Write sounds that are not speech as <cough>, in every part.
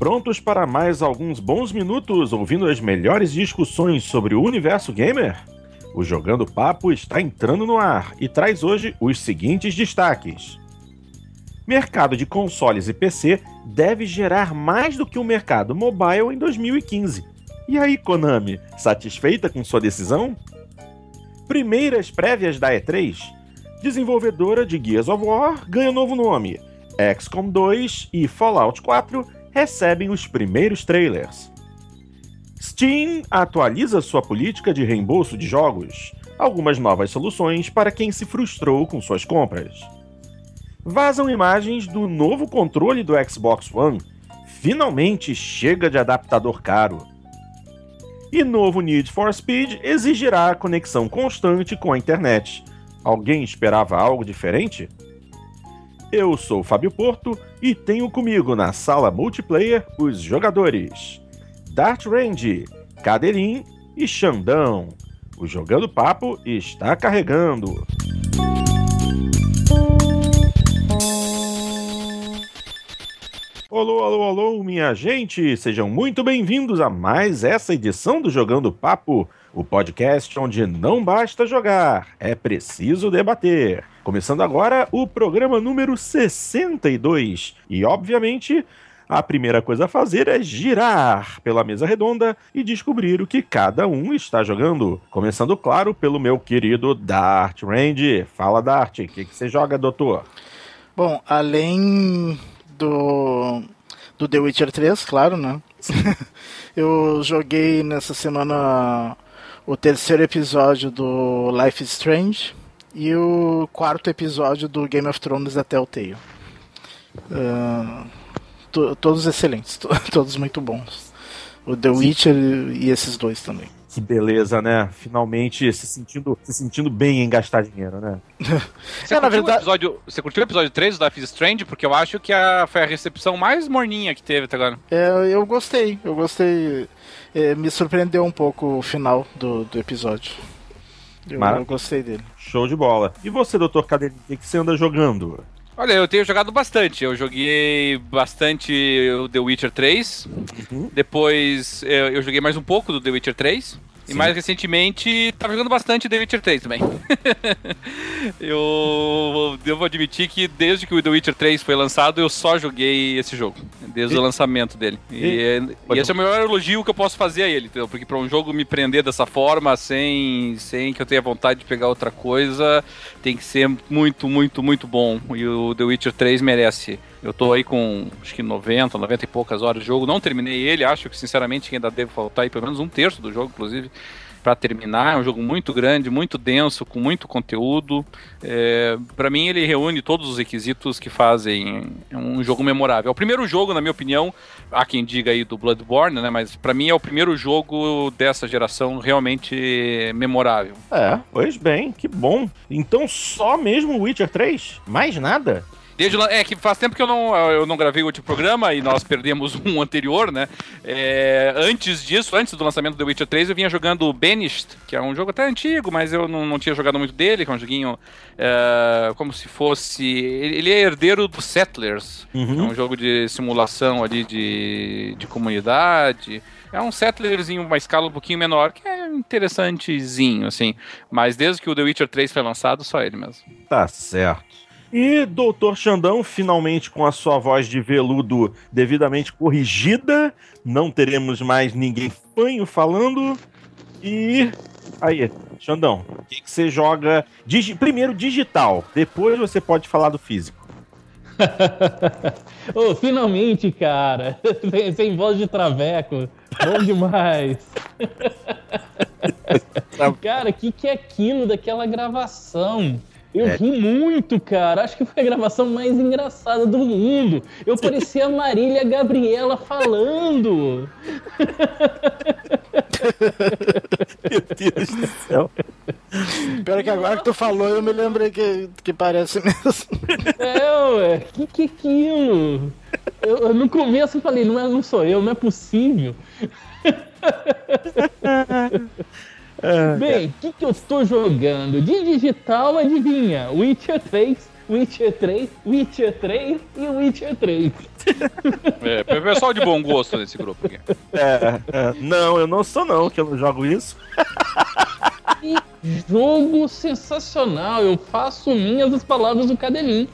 prontos para mais alguns bons minutos ouvindo as melhores discussões sobre o universo gamer? O Jogando Papo está entrando no ar e traz hoje os seguintes destaques. Mercado de consoles e PC deve gerar mais do que o mercado mobile em 2015. E aí, Konami, satisfeita com sua decisão? Primeiras prévias da E3. Desenvolvedora de Gears of War ganha novo nome. XCOM 2 e Fallout 4 recebem os primeiros trailers. Steam atualiza sua política de reembolso de jogos, algumas novas soluções para quem se frustrou com suas compras. Vazam imagens do novo controle do Xbox One. Finalmente chega de adaptador caro. E novo Need for Speed exigirá conexão constante com a internet. Alguém esperava algo diferente? Eu sou Fábio Porto e tenho comigo na sala multiplayer os jogadores Dart Range, Cadelim e Xandão. O Jogando Papo está carregando. Alô, alô, alô, minha gente! Sejam muito bem-vindos a mais essa edição do Jogando Papo, o podcast onde não basta jogar, é preciso debater. Começando agora o programa número 62. E, obviamente, a primeira coisa a fazer é girar pela mesa redonda e descobrir o que cada um está jogando. Começando, claro, pelo meu querido Dart Range. Fala, Dart, o que, que você joga, doutor? Bom, além do, do The Witcher 3, claro, né? <laughs> Eu joguei nessa semana o terceiro episódio do Life is Strange e o quarto episódio do Game of Thrones da Telltale. Uh, to, todos excelentes, to, <laughs> todos muito bons. O The Sim. Witcher e esses dois também. Que beleza, né? Finalmente se sentindo, se sentindo bem em gastar dinheiro, né? <laughs> Você, é, na verdade... o episódio, você curtiu o episódio 3 do Life is Strange? Porque eu acho que a, foi a recepção mais morninha que teve até agora. É, eu gostei, eu gostei. É, me surpreendeu um pouco o final do, do episódio. Eu, eu, gostei dele. Show de bola. E você, doutor Cadeirinho, o que você anda jogando? Olha, eu tenho jogado bastante. Eu joguei bastante o The Witcher 3. Uhum. Depois eu, eu, joguei mais um pouco do The Witcher 3. E mais recentemente, tava jogando bastante The Witcher 3 também. <laughs> eu devo admitir que desde que o The Witcher 3 foi lançado, eu só joguei esse jogo. Desde e? o lançamento dele. E, e, e esse é o maior elogio que eu posso fazer a ele, entendeu? Porque para um jogo me prender dessa forma, sem, sem que eu tenha vontade de pegar outra coisa, tem que ser muito, muito, muito bom. E o The Witcher 3 merece eu tô aí com acho que 90, 90 e poucas horas de jogo. Não terminei ele, acho que sinceramente ainda deve faltar aí pelo menos um terço do jogo, inclusive, para terminar. É um jogo muito grande, muito denso, com muito conteúdo. É, para mim, ele reúne todos os requisitos que fazem um jogo memorável. É o primeiro jogo, na minha opinião, há quem diga aí do Bloodborne, né? Mas para mim é o primeiro jogo dessa geração realmente memorável. É, pois bem, que bom. Então só mesmo Witcher 3? Mais nada? Desde é que faz tempo que eu não, eu não gravei o último programa e nós perdemos <laughs> um anterior, né? É, antes disso, antes do lançamento do The Witcher 3, eu vinha jogando Banished, que é um jogo até antigo, mas eu não, não tinha jogado muito dele, que é um joguinho é, como se fosse. Ele é herdeiro do Settlers, uhum. é um jogo de simulação ali de, de comunidade. É um settlerzinho, uma escala um pouquinho menor, que é interessantezinho, assim. Mas desde que o The Witcher 3 foi lançado, só ele mesmo. Tá certo. E Doutor Xandão, finalmente com a sua voz de veludo devidamente corrigida, não teremos mais ninguém fanho falando. E aí, Xandão, o que, que, você joga? Digi primeiro digital, depois você pode falar do físico. <laughs> oh, finalmente, cara! <laughs> sem, voz de traveco. Bom demais! <laughs> cara, o que, que é aquilo daquela gravação? Eu é. ri muito, cara. Acho que foi a gravação mais engraçada do mundo. Eu parecia a Marília Gabriela falando. <laughs> Meu Deus do céu. Pior que agora que tu falou, eu me lembrei que, que parece mesmo. É, ué. Que que é aquilo? Eu, eu no começo falei, não, é, não sou eu, não é possível. <laughs> É, Bem, o que, que eu estou jogando? De digital, adivinha? Witcher 3 Witcher 3, Witcher 3 e Witcher 3. <laughs> É, pessoal de bom gosto nesse grupo aqui. É, é, não, eu não sou não, que eu não jogo isso. <laughs> Que jogo sensacional, eu faço minhas as palavras do Cadelin.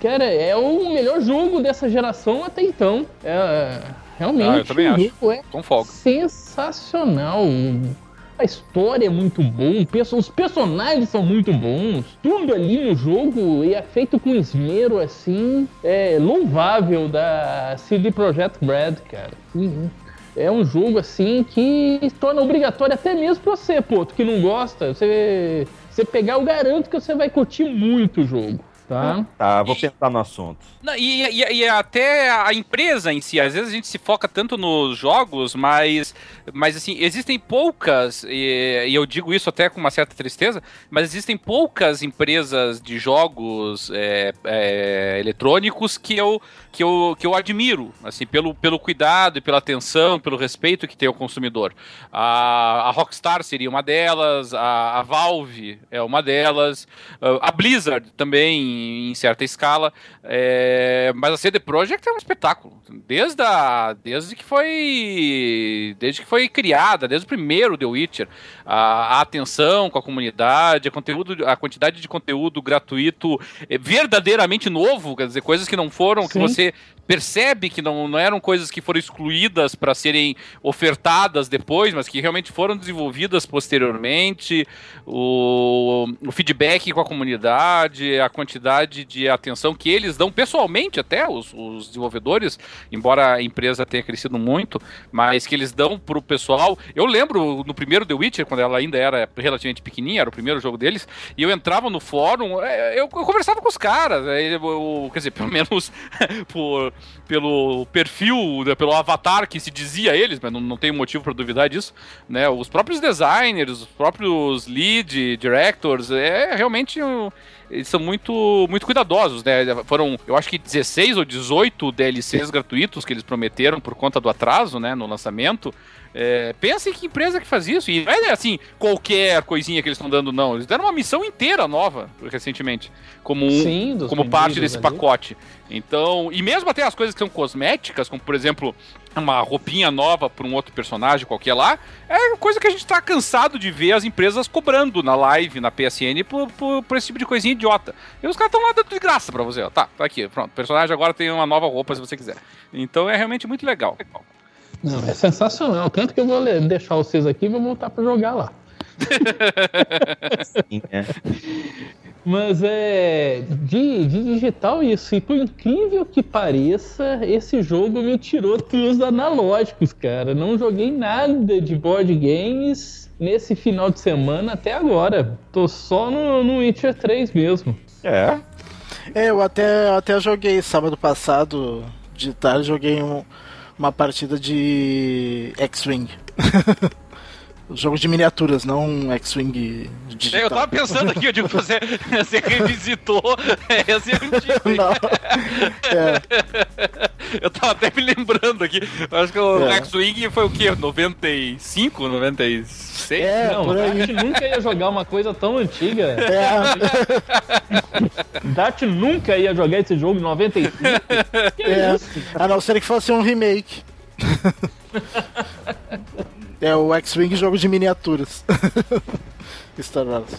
Cara, é o melhor jogo dessa geração até então. É, realmente, Ah, eu também o acho. é Com folga. sensacional. A história é muito perso- os personagens são muito bons. Tudo ali no jogo é feito com esmero, assim, é louvável da CD Projekt Red, cara. Uhum. É um jogo, assim, que se torna obrigatório até mesmo pra você, pô, tu que não gosta. Você, você pegar, eu garanto que você vai curtir muito o jogo, tá? Tá, vou pensar no assunto. Não, e, e- e até a empresa em si, às vezes a gente se foca tanto nos jogos, mas, mas assim, existem poucas, e, e eu digo isso até com uma certa tristeza, mas existem poucas empresas de jogos é, é, eletrônicos que eu, que, eu, que eu admiro, assim, pelo, pelo cuidado e pela atenção, pelo respeito que tem ao consumidor. A, a Rockstar seria uma delas, a, a Valve é uma delas, a Blizzard também, em certa escala. É, mas a CD Projekt é um espetáculo. Desde, a, desde que foi. Desde que foi criada, desde o primeiro The Witcher. A, a atenção com a comunidade, a, conteúdo, a quantidade de conteúdo gratuito é, verdadeiramente novo, quer dizer, coisas que não foram, que Sim. você percebe que não, não eram coisas que foram excluídas para serem ofertadas depois, mas que realmente foram desenvolvidas posteriormente. O, o feedback com a comunidade, a quantidade de atenção que eles dão pessoalmente até, os, os desenvolvedores, embora a empresa tenha crescido muito, mas que eles dão pro pessoal. Eu lembro no primeiro The Witcher, quando ela ainda era relativamente pequenininha, era o primeiro jogo deles, e eu entrava no fórum, é, eu, eu conversava com os caras, é, eu- quer dizer, <laughs> pelo menos por, pelo perfil, né, pelo avatar que se dizia eles, mas não, não tenho motivo para duvidar disso, né? Os próprios designers, os próprios lead directors, é realmente um- eles são muito muito cuidadosos, né? Foram, eu acho que 16 ou 18 DLCs gratuitos que eles prometeram por conta do atraso, né, no lançamento. É, pensa em que empresa que faz isso. E não é assim, qualquer coisinha que eles estão dando, não. Eles deram uma missão inteira nova recentemente. Como, um, Sim, como parte desse ali. pacote. Então, e mesmo até as coisas que são cosméticas, como por exemplo, uma roupinha nova para um outro personagem qualquer lá, é coisa que a gente tá cansado de ver as empresas cobrando na live, na PSN, por, por, por esse tipo de coisinha idiota. E os caras estão lá dando de graça pra você, ó. Tá, tá aqui, pronto. O personagem agora tem uma nova roupa se você quiser. Então é realmente muito legal. Não, é sensacional. Tanto que eu vou deixar vocês aqui e vou voltar pra jogar lá. <laughs> Sim, é. Mas é. De, de digital isso. E por incrível que pareça, esse jogo me tirou dos analógicos, cara. Não joguei nada de board games nesse final de semana até agora. Tô só no, no Witcher 3 mesmo. É, É, eu até, até joguei sábado passado, de tarde, joguei um- uma partida de X-Wing. <laughs> Jogo de miniaturas, não um X-Wing digital. É, Eu tava pensando aqui, eu digo, você, você revisitou esse antigo. <laughs> Não. É, Eu tava até me lembrando aqui. Eu acho que o É. X-Wing foi o quê? 95, 96? É, Não, por a gente nunca ia jogar uma coisa tão antiga. é, Dart nunca ia jogar esse jogo em 95. <laughs> Que é. isso? A não ser que fosse um remake. <laughs> É o X-Wing jogo de miniaturas. <laughs> Star Wars.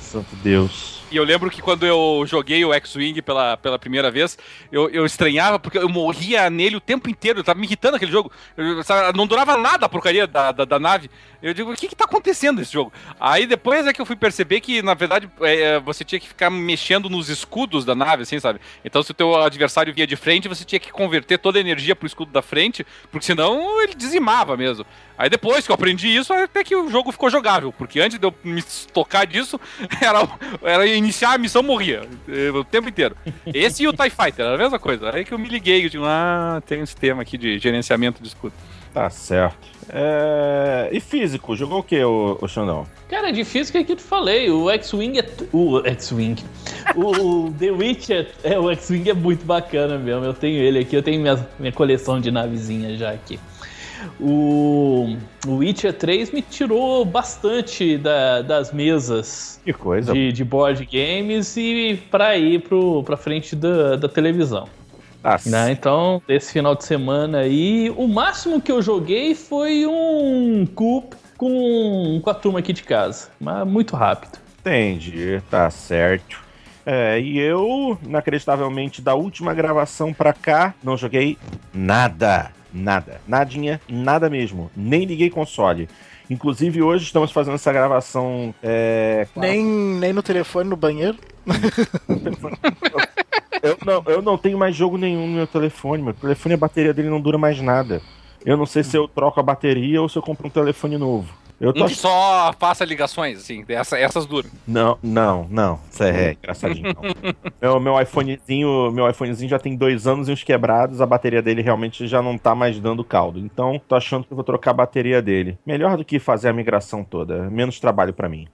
santo Deus. E eu lembro que quando eu joguei o X-Wing pela, pela primeira vez, eu, eu estranhava porque eu morria nele o tempo inteiro. Eu tava me irritando aquele jogo. Eu, sabe, não durava nada a porcaria da, da, da nave. Eu digo, o que que tá acontecendo nesse jogo? Aí depois é que eu fui perceber que, na verdade, é, você tinha que ficar mexendo nos escudos da nave, assim, sabe? Então, se o teu adversário via de frente, você tinha que converter toda a energia pro escudo da frente, porque senão ele dizimava mesmo. Aí depois que eu aprendi isso, até que o jogo ficou jogável, porque antes de eu me tocar disso, <laughs> era, era iniciar a missão morria eh, o tempo inteiro. Esse e o TIE Fighter, era a mesma coisa. Aí que eu me liguei, eu digo, ah, tem um sistema aqui de gerenciamento de escudo. Tá certo. É... E físico, jogou o que, o, o Xandão? Cara, é difícil que eu te falei. O X-Wing é. t- O X-Wing. O, o The Witcher. É, o X-Wing é muito bacana mesmo. Eu tenho ele aqui, eu tenho minha, minha coleção de navezinhas já aqui. O, o Witcher 3 me tirou bastante da, das mesas que coisa. De, de board games e para ir pro, pra frente da, da televisão. Né? Então, esse final de semana aí, o máximo que eu joguei foi um Coop com, com a turma aqui de casa. Mas muito rápido. Entendi, tá certo. É, e eu, inacreditavelmente, da última gravação pra cá, não joguei nada. Nada. Nadinha, nada mesmo. Nem liguei console. Inclusive, hoje estamos fazendo essa gravação. É, nem, nem no telefone, no banheiro. <laughs> eu, não, eu não tenho mais jogo nenhum no meu telefone. Meu telefone, a bateria dele não dura mais nada. Eu não sei se eu troco a bateria ou se eu compro um telefone novo. Eu tô... Um que só faça ligações, assim, essa, essas duram. Não, não, não. Isso é engraçadinho. <laughs> meu, meu iPhonezinho, meu iPhonezinho já tem dois anos e uns quebrados, a bateria dele realmente já não tá mais dando caldo. Então, tô achando que eu vou trocar a bateria dele. Melhor do que fazer a migração toda. Menos trabalho para mim.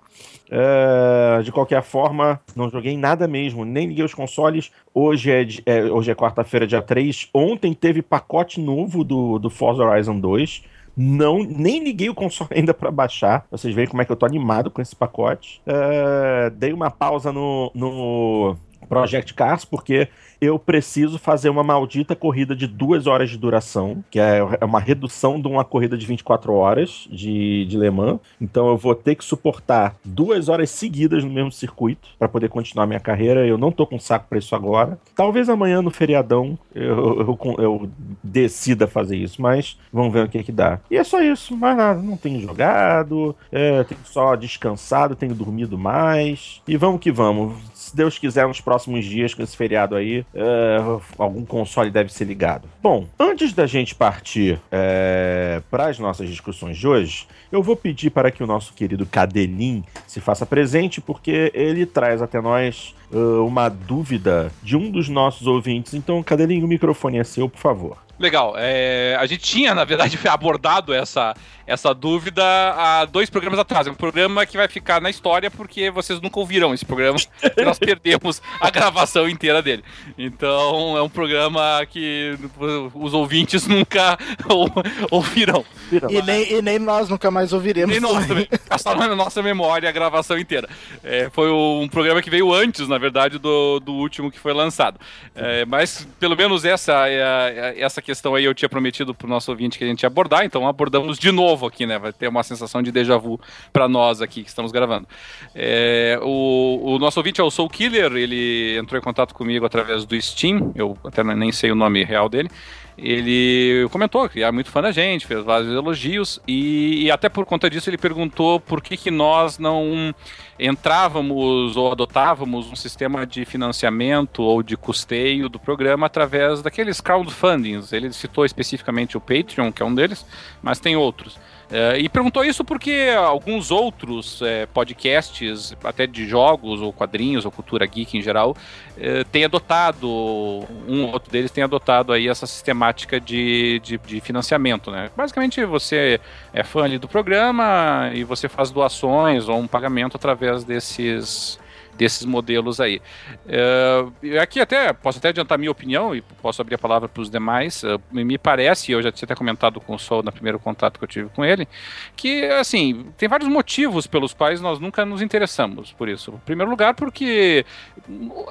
Uh, de qualquer forma, não joguei nada mesmo, nem liguei os consoles. Hoje é, é hoje é quarta-feira, dia 3. Ontem teve pacote novo do, do Forza Horizon 2. Não, nem liguei o console <laughs> ainda para baixar. Vocês veem como é que eu tô animado com esse pacote. Uh, dei uma pausa no, no Project Cars, porque eu preciso fazer uma maldita corrida de duas horas de duração, que é, é uma redução de uma corrida de 24 horas de, de Le Mans. Então eu vou ter que suportar duas horas seguidas no mesmo circuito para poder continuar minha carreira. Eu não tô com saco para isso agora. Talvez amanhã no feriadão eu, eu, eu, decida fazer isso, mas vamos ver o que é que dá. E é só isso, mais nada. Não tenho jogado, é, tenho só descansado, tenho dormido mais. E vamos que vamos se Deus quiser, nos próximos dias, com esse feriado aí, uh, algum console deve ser ligado. Bom, antes da gente partir é, para as nossas discussões de hoje, eu vou pedir para que o nosso querido Cadelim se faça presente, porque ele traz até nós uh, uma dúvida de um dos nossos ouvintes. Então, Cadelim, o microfone é seu, por favor. Legal. É, a gente tinha, na verdade, <laughs> abordado essa, essa dúvida há dois programas atrás. É um programa que vai ficar na história porque vocês nunca ouviram esse programa e nós perdemos a gravação inteira dele. Então é um programa que os ouvintes nunca ouvirão. E nem, e nem nós nunca mais ouviremos. Nem nós também. <laughs> Passou na nossa memória a gravação inteira. É, foi um programa que veio antes, na verdade, do, do último que foi lançado. É, mas pelo menos essa, é essa questão aí eu tinha prometido para o nosso ouvinte que a gente ia abordar, então abordamos de novo novo aqui, né? Vai ter uma sensação de déjà vu para nós aqui que estamos gravando. É, o, o, nosso ouvinte é o Soul Killer, ele entrou em contato comigo através do Steam, eu até nem sei o nome real dele. Ele comentou que é muito fã da gente, fez vários elogios e, e até por conta disso ele perguntou por que, que nós não entrávamos ou adotávamos um sistema de financiamento ou de custeio do programa através daqueles crowdfundings. Ele citou especificamente o Patreon, que é um deles, mas tem outros. É, e perguntou isso porque alguns outros é, podcasts, até de jogos ou quadrinhos ou cultura geek em geral, é, têm adotado, um ou outro deles tem adotado aí essa sistemática de, de, de, financiamento, né? Basicamente você é fã ali do programa e você faz doações ou um pagamento através desses desses modelos aí. Uh, aqui até posso até adiantar minha opinião e posso abrir a palavra para os demais. Uh, me parece, eu já tinha até comentado com o Sol no primeiro contato que eu tive com ele, que assim tem vários motivos pelos quais nós nunca nos interessamos por isso. Em primeiro lugar, porque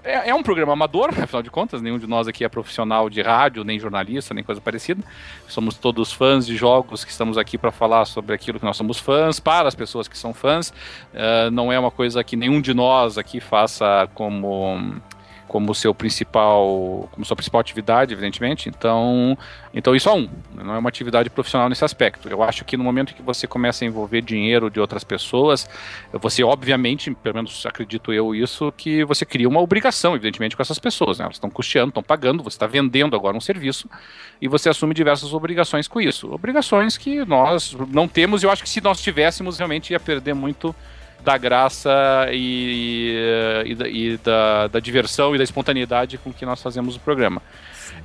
é, é um programa amador, <laughs> afinal de contas, nenhum de nós aqui é profissional de rádio, nem jornalista, nem coisa parecida. Somos todos fãs de jogos que estamos aqui para falar sobre aquilo que nós somos fãs, para as pessoas que são fãs. Uh, não é uma coisa que nenhum de nós aqui que faça como como seu principal como sua principal atividade, evidentemente. Então, então isso é um, não é uma atividade profissional nesse aspecto. Eu acho que no momento que você começa a envolver dinheiro de outras pessoas, você obviamente, pelo menos acredito eu isso, que você cria uma obrigação, evidentemente, com essas pessoas. Né? Elas estão custeando, estão pagando, você está vendendo agora um serviço e você assume diversas obrigações com isso. Obrigações que nós não temos. Eu acho que se nós tivéssemos, realmente ia perder muito da graça e, e, e da, da, diversão e da espontaneidade com que nós fazemos o programa.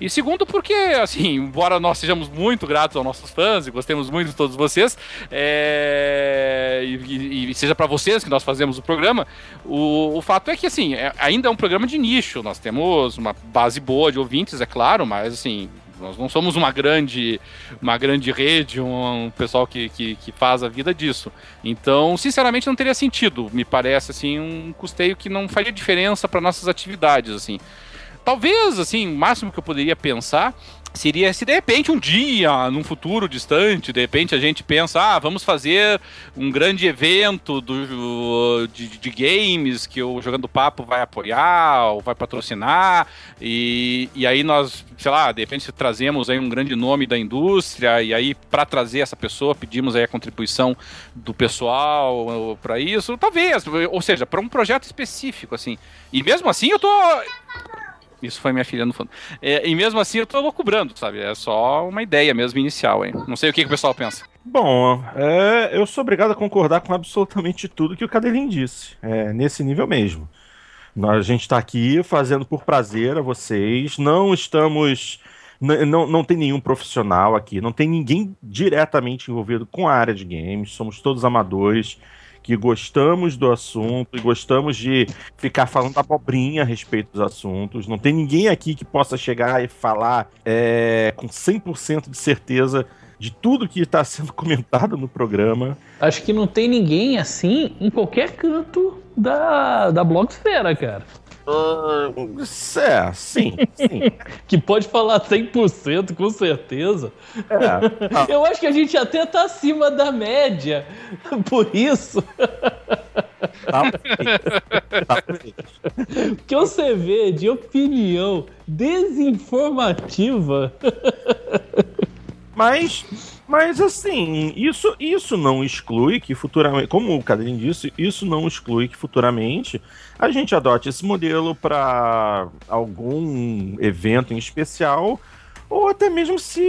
E segundo, porque, assim, <laughs> embora nós sejamos muito gratos aos nossos fãs e gostemos muito de todos vocês, é, e, e, seja para vocês que nós fazemos o programa, o, o fato é que, assim, é, ainda é um programa de nicho. Nós temos uma base boa de ouvintes, é claro, mas, assim, Nós não somos uma grande, uma grande rede, um, um pessoal que, que, que, faz a vida disso. Então, sinceramente, não teria sentido. Me parece assim um custeio que não faria diferença para nossas atividades, assim. Talvez, assim, o máximo que eu poderia pensar seria se de repente um dia, num futuro distante, de repente a gente pensa, ah, vamos fazer um grande evento do, de, de games que o Jogando Papo vai apoiar ou vai patrocinar, e, e aí nós, sei lá, de repente trazemos aí um grande nome da indústria, e aí para trazer essa pessoa pedimos aí a contribuição do pessoal para isso, talvez, ou seja, para um projeto específico, assim. E mesmo assim eu tô isso foi minha filha no fundo. É, e mesmo assim eu tô cobrando, sabe? É só uma ideia mesmo inicial, hein? Não sei o que, que o pessoal pensa. Bom, é, eu sou obrigado a concordar com absolutamente tudo que o Cadelin disse. É, nesse nível mesmo. A gente está aqui fazendo por prazer a vocês. Não estamos. Não, não tem nenhum profissional aqui, não tem ninguém diretamente envolvido com a área de games, somos todos amadores que gostamos do assunto e gostamos de ficar falando abobrinha a respeito dos assuntos. Não tem ninguém aqui que possa chegar e falar é, com 100% de certeza de tudo que está sendo <laughs> comentado no programa. Acho que não tem ninguém assim em qualquer canto da, da blogosfera, cara. Uh, é, sim, sim. <laughs> que pode falar 100% com certeza. É. Eu acho que a gente até tá acima da média, <laughs> por isso. Tá. Tá. que você vê de opinião desinformativa. <laughs> Mas mas assim, isso, isso não exclui que futuramente, como o Cadrinho disse, isso não exclui que futuramente a gente adote esse modelo para algum evento em especial, ou até mesmo se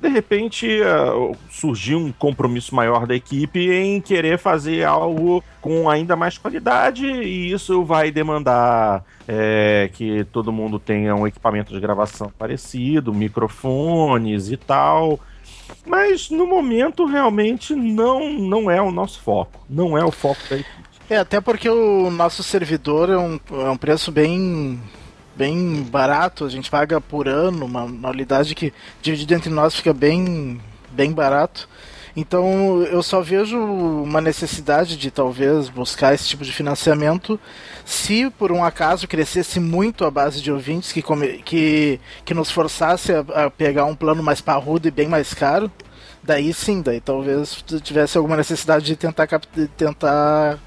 de repente uh, surgir um compromisso maior da equipe em querer fazer algo com ainda mais qualidade, e isso vai demandar é, que todo mundo tenha um equipamento de gravação parecido, microfones e tal. Mas no momento realmente não, não é o nosso foco. Não é o foco da equipe. É, até porque o nosso servidor é um, é um preço bem bem barato, a gente paga por ano, uma anualidade que dividido entre nós fica bem bem barato. Então eu só vejo uma necessidade de talvez buscar esse tipo de financiamento se por um acaso crescesse muito a base de ouvintes que, come, que, que nos forçasse a, a pegar um plano mais parrudo e bem mais caro, daí sim, daí talvez tivesse alguma necessidade de tentar, de tentar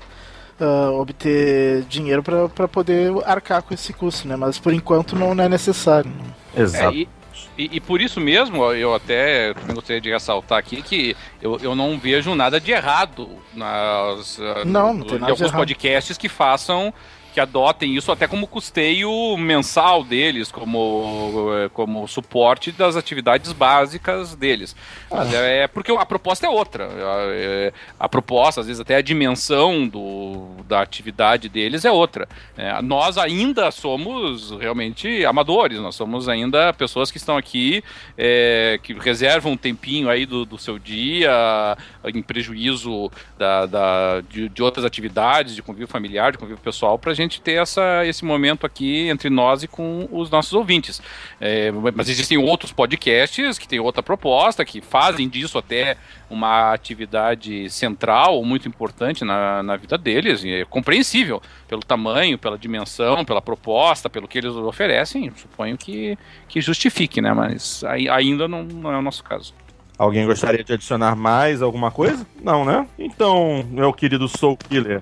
uh, obter dinheiro para poder arcar com esse custo, né? Mas por enquanto não, não é necessário. Exato. É, e, e, e, por isso mesmo, eu até gostaria de ressaltar aqui que eu, eu não vejo nada de errado nas, não, não tem nada em alguns podcasts que façam que adotem isso até como custeio mensal deles, como, como suporte das atividades básicas deles. Ah. é, porque a proposta é outra. É, a proposta, às vezes até a dimensão do, da atividade deles é outra. É, nós ainda somos realmente amadores, nós somos ainda pessoas que estão aqui, é, que reservam um tempinho aí do, do seu dia, em prejuízo da, da de, de, outras atividades, de convívio familiar, de convívio pessoal, para a gente gente ter essa, esse momento aqui entre nós e com os nossos ouvintes. É, mas existem outros podcasts que têm outra proposta, que fazem disso até uma atividade central, muito importante na, na vida deles, e é compreensível pelo tamanho, pela dimensão, pela proposta, pelo que eles oferecem, suponho que, que justifique, né? Mas ainda não, não é o nosso caso. Alguém gostaria de adicionar mais alguma coisa? Não, né? Então, meu querido Soul Killer,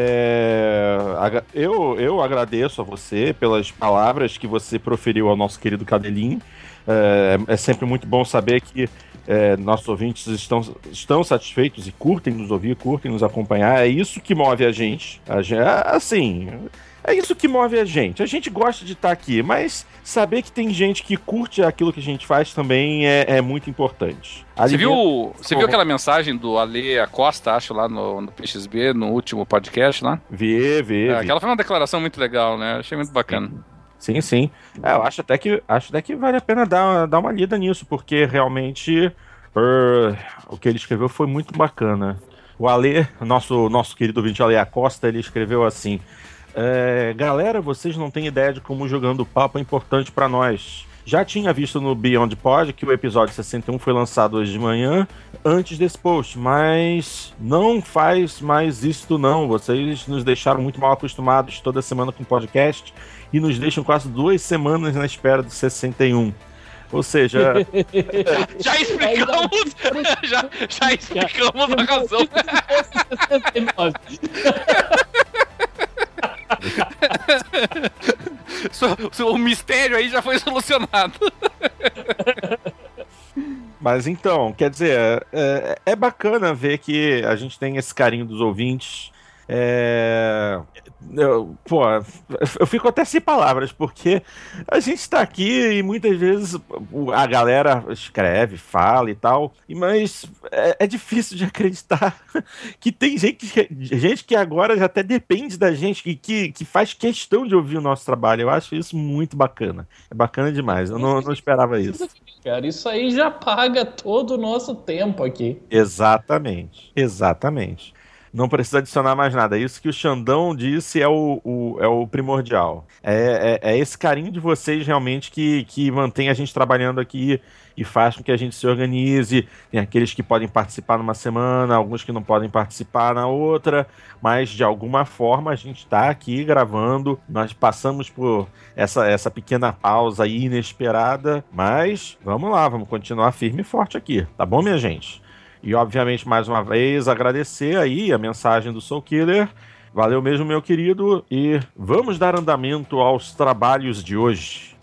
é, eu, eu agradeço a você pelas palavras que você proferiu ao nosso querido Cadelinho. É, é sempre muito bom saber que é, nossos ouvintes estão, estão satisfeitos e curtem nos ouvir, curtem nos acompanhar. É isso que move a gente. A gente assim, é isso que move a gente. A gente gosta de estar aqui, mas saber que tem gente que curte aquilo que a gente faz também é, é muito importante. Você viu, você viu aquela mensagem do Ale Acosta, acho, lá no, no PXB, no último podcast lá? Vi, vi, é, Aquela foi uma declaração muito legal, né? Achei muito bacana. Sim, sim. É, eu acho até que acho até que vale a pena dar, dar uma lida nisso, porque realmente uh, o que ele escreveu foi muito bacana. O Ale, nosso, nosso querido ouvinte Ale Acosta, ele escreveu assim: é, galera, vocês não têm ideia de como jogando papo é importante para nós. Já tinha visto no Beyond Pod que o episódio 61 foi lançado hoje de manhã, antes desse post, mas não faz mais isso não. Vocês nos deixaram muito mal acostumados toda semana com podcast e nos deixam quase duas semanas na espera do 61. Ou seja. <laughs> já explicamos! já, já explicamos a razão. <laughs> <laughs> o mistério aí já foi solucionado. Mas então, quer dizer, é, é, bacana ver que a gente tem esse carinho dos ouvintes. É, eu, pô, eu fico até sem palavras, porque a gente está aqui e muitas vezes a galera escreve, fala e tal, mas é, é difícil de acreditar <laughs> que tem gente, gente que agora já até depende da gente, que, que, que faz questão de ouvir o nosso trabalho. Eu acho isso muito bacana. É bacana demais. Eu não, não esperava isso. Cara, isso aí já paga todo o nosso tempo aqui. Exatamente, exatamente não precisa adicionar mais nada. Isso que o Xandão disse é o, o é o primordial. É, é, é, esse carinho de vocês realmente que, que mantém a gente trabalhando aqui e faz com que a gente se organize. Tem aqueles que podem participar numa semana, alguns que não podem participar na outra, mas de alguma forma a gente está aqui gravando. Nós passamos por essa, essa pequena pausa aí inesperada, mas vamos lá, vamos continuar firme e forte aqui, tá bom, minha gente? E, obviamente, mais uma vez, agradecer aí a mensagem do Soul Killer. Valeu mesmo, meu querido, e vamos dar andamento aos trabalhos de hoje.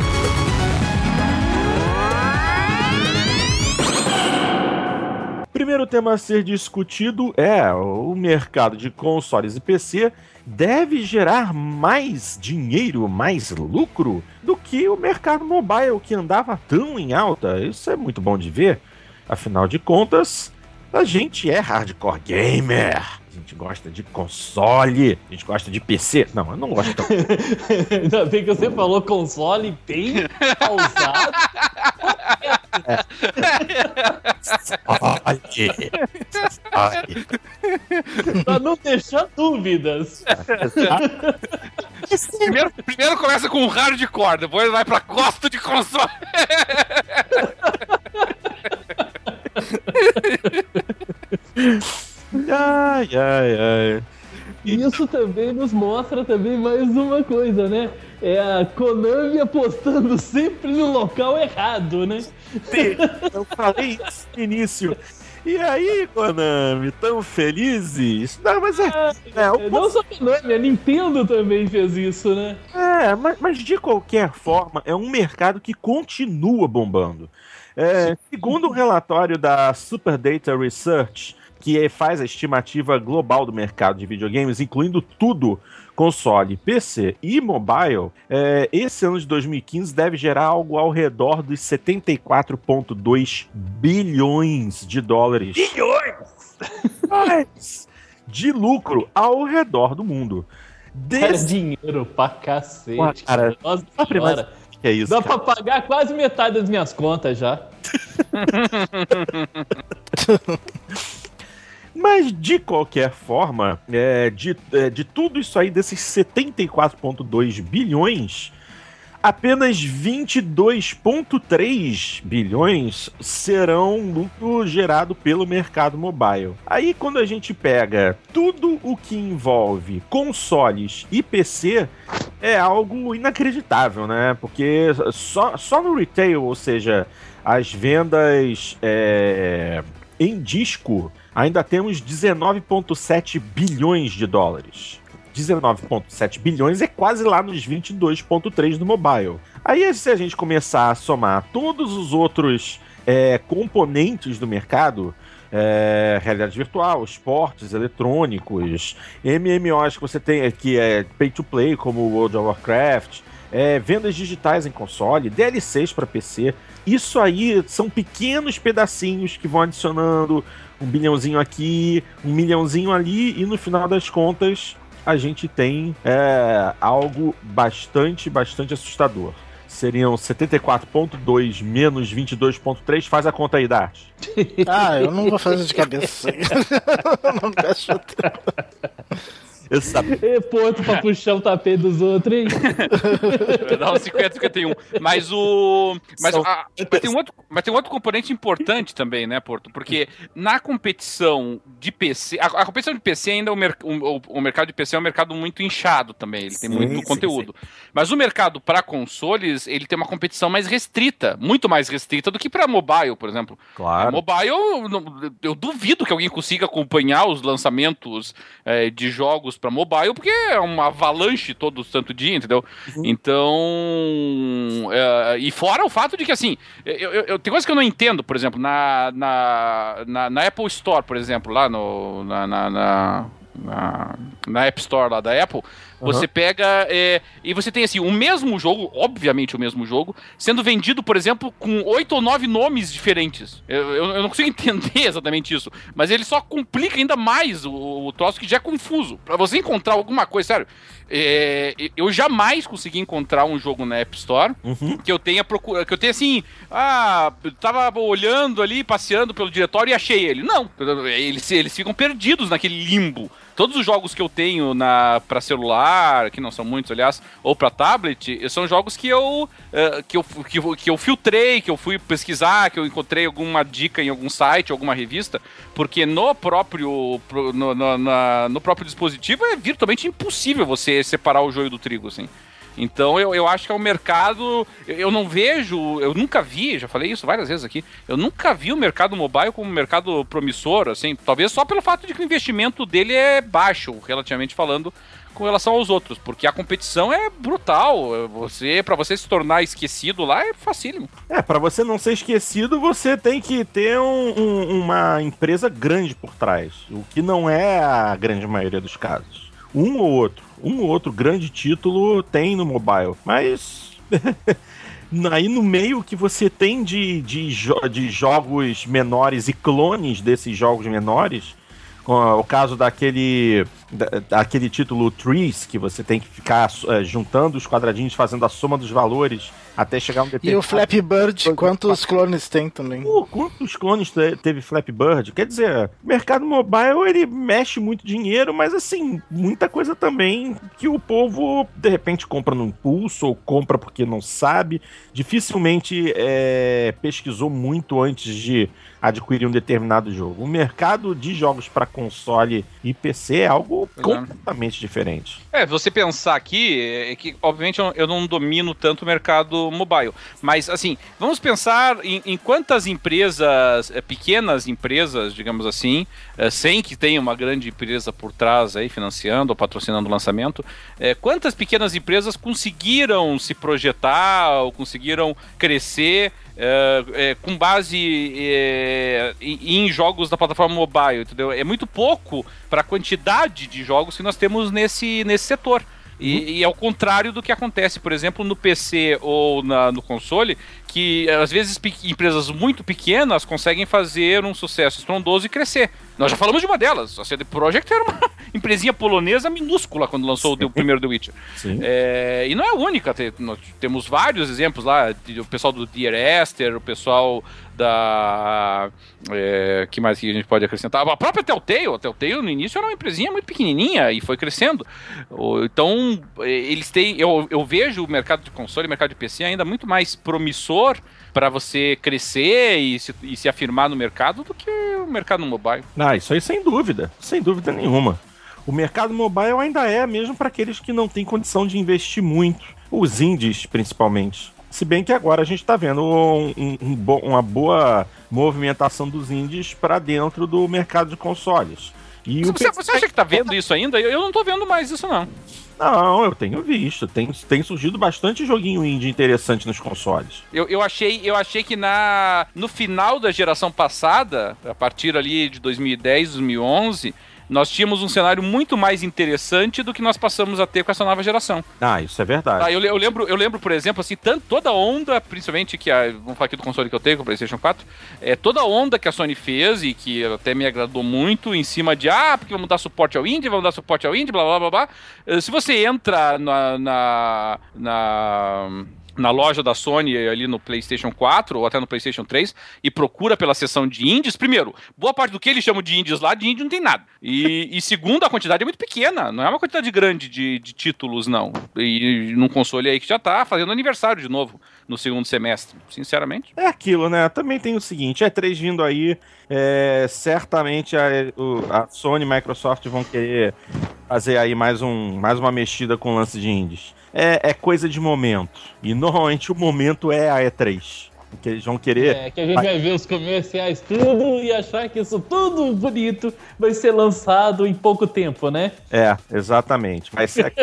Primeiro tema a ser discutido é o mercado de consoles e PC deve gerar mais dinheiro, mais lucro do que o mercado mobile que andava tão em alta. Isso é muito bom de ver. Afinal de contas, a gente é hardcore gamer. A gente gosta de console, a gente gosta de PC. Não, eu não gosto tanto. <laughs> Ainda bem que você falou console bem pausado. pra não deixar dúvidas. primeiro, primeiro começa com um hardcore, depois vai pra gosto de console. <laughs> ai, ai, ai. Isso também nos mostra também mais uma coisa, né? É a Konami apostando sempre no local errado, né? Eu falei isso no início. E aí, Konami, tão felizes? Não, mas é. é, é não só a Konami, a Nintendo também fez isso, né? É, mas, mas de qualquer forma, é um mercado que continua bombando. É, segundo um relatório da Super Data Research, que faz a estimativa global do mercado de videogames, incluindo tudo, console, PC e mobile, é, esse ano de 2015 deve gerar algo ao redor dos 74,2 bilhões de dólares. Bilhões! de lucro ao redor do mundo. Des... É dinheiro pra cacete. Ué, cara, Nossa, que é isso? Dá cara? pra pagar quase metade das minhas contas já. <laughs> Mas, de qualquer forma, é, de, é, de tudo isso aí, desses 74,2 bilhões, apenas 22,3 bilhões serão lucro gerado pelo mercado mobile. Aí, quando a gente pega tudo o que envolve consoles e PC, é algo inacreditável, né? Porque só, só no retail, ou seja, as vendas é, em disco, ainda temos 19,7 bilhões de dólares. 19,7 bilhões é quase lá nos 22,3 do mobile. Aí, se a gente começar a somar todos os outros é, componentes do mercado, é, realidade virtual, esportes eletrônicos, MMOs que você tem que é pay to play, como World of Warcraft, é, vendas digitais em console, DLCs para PC. Isso aí são pequenos pedacinhos que vão adicionando um bilhãozinho aqui, um milhãozinho ali, e no final das contas a gente tem é, algo bastante, bastante assustador. Seriam 74.2 menos 22.3. Faz a conta aí, Dart. Ah, eu não vou fazer de cabeça. <laughs> não peço Eu sabia. E ponto pra puxar o tapete dos outros, hein? <laughs> Dá um 50, 51. Mas o. Mas, a, mas, tem um outro, mas tem um outro componente importante também, né, Porto? Porque na competição de PC. A, a competição de PC ainda, o, mer, o, o, mercado de PC é um mercado muito inchado também. Ele tem sim, muito sim, conteúdo. Sim. Mas o mercado para consoles, ele tem uma competição mais restrita, muito mais restrita do que para mobile, por exemplo. Claro. A mobile, eu, eu, duvido que alguém consiga acompanhar os lançamentos é, de jogos para mobile, porque é uma avalanche todo santo dia, entendeu? Uhum. Então. É, e fora o fato de que, assim, eu, eu, eu, tem coisas que eu não entendo, por exemplo, na, na, na, na Apple Store, por exemplo, lá no. na, na, na na, na App Store lá da Apple, você uhum. pega é, e você tem assim o mesmo jogo, obviamente o mesmo jogo, sendo vendido, por exemplo, com oito ou nove nomes diferentes. Eu, eu, eu, não consigo <laughs> entender exatamente isso, mas ele só complica ainda mais o, o troço que já é confuso. Para você encontrar alguma coisa, sério, é, eu jamais consegui encontrar um jogo na App Store uhum. que eu tenha procurado, que eu tenha assim, ah, tava olhando ali, passeando pelo diretório e achei ele. Não, eles, eles ficam perdidos naquele limbo. Todos os jogos que eu tenho na para celular, que não são muitos, aliás, ou para tablet, são jogos que eu, uh, que, eu, que, eu, que eu filtrei, que eu fui pesquisar, que eu encontrei alguma dica em algum site, alguma revista, porque no próprio, no, no, no próprio dispositivo é virtualmente impossível você separar o joio do trigo, assim. Então eu, eu acho que é um mercado. Eu não vejo, eu nunca vi, já falei isso várias vezes aqui, eu nunca vi o mercado mobile como um mercado promissor, assim, talvez só pelo fato de que o investimento dele é baixo, relativamente falando, com relação aos outros, porque a competição é brutal. Você, para você se tornar esquecido lá é facílimo. É, para você não ser esquecido, você tem que ter um, um, uma empresa grande por trás, o que não é a grande maioria dos casos. Um ou outro um ou outro grande título tem no mobile, mas. <laughs> aí no meio que você tem de, de, jo de jogos menores e clones desses jogos menores, o caso daquele daquele título Trees, que você tem que ficar é, juntando os quadradinhos, fazendo a soma dos valores até chegar um determinado... E o Flappy Bird, quantos clones tem também? Pô, quantos clones teve Flappy Bird? Quer dizer, o mercado mobile, ele mexe muito dinheiro, mas assim, muita coisa também que o povo, de repente, compra no impulso ou compra porque não sabe. Dificilmente é, pesquisou muito antes de adquirir um determinado jogo. O mercado de jogos para console e PC é algo é. completamente diferente. É, você pensar aqui, é que obviamente eu não domino tanto o mercado mobile, mas assim, vamos pensar em, em quantas empresas, é, pequenas empresas, digamos assim, é, sem que tenha uma grande empresa por trás aí financiando ou patrocinando o lançamento, quantas pequenas empresas conseguiram se projetar ou conseguiram crescer é, é, com base é, em, jogos da plataforma mobile, entendeu? É muito pouco para a quantidade de jogos que nós temos nesse, nesse setor. E, uhum. e ao contrário do que acontece, por exemplo, no PC ou na, no console, que às vezes empresas muito pequenas conseguem fazer um sucesso estrondoso e crescer. Nós já falamos de uma delas. A CD Projekt era uma <laughs> empresinha polonesa minúscula quando lançou o primeiro The Witcher. É, e não é a única. nós temos vários exemplos lá. O pessoal do Dear Esther, o pessoal da. É, que mais que a gente pode acrescentar? A própria Telltale. A Telltale no início era uma empresinha muito pequenininha e foi crescendo. Então, eles têm. Eu, eu vejo o mercado de console, o mercado de PC ainda muito mais promissor para você crescer e se, e se afirmar no mercado do que o mercado mobile. Ah, isso aí sem dúvida, sem dúvida nenhuma. O mercado mobile ainda é mesmo para aqueles que não têm condição de investir muito, os indies principalmente. Se bem que agora a gente está vendo um, um, um, uma boa movimentação dos indies para dentro do mercado de consoles. E você, você acha que está vendo isso ainda? Eu não estou vendo mais isso não. Não, eu tenho visto. Tem, tem surgido bastante joguinho indie interessante nos consoles. Eu, eu, achei, eu achei que na, no final da geração passada, a partir ali de 2010, 2011, nós tínhamos um cenário muito mais interessante do que nós passamos a ter com essa nova geração. Ah, isso é verdade. Ah, eu, eu, lembro, eu lembro, por exemplo, assim, tanto, toda a onda, principalmente que a, vamos falar aqui do console que eu tenho, com o PlayStation 4, é, toda a onda que a Sony fez e que até me agradou muito em cima de, ah, porque vamos dar suporte ao indie, vamos dar suporte ao indie, blá blá blá blá. Eh, se você entra na, na, na na loja da Sony ali no PlayStation 4 ou até no PlayStation 3 e procura pela seção de indies, primeiro, boa parte do que eles chamam de indies lá, de indie não tem nada. E, <laughs> e segundo, a quantidade é muito pequena, não é uma quantidade grande de, de títulos, não. E num console aí que já tá fazendo aniversário de novo no segundo semestre, sinceramente. É aquilo, né? Também tem o seguinte, é 3 vindo aí, é, certamente a, a Sony e Microsoft vão querer fazer aí mais, um, mais uma mexida com o lance de indies é, é coisa de momento. E normalmente o momento é a E3 que eles vão querer. É, que a gente vai ver os comerciais tudo e achar que isso tudo bonito vai ser lançado em pouco tempo, né? É, exatamente. Vai ser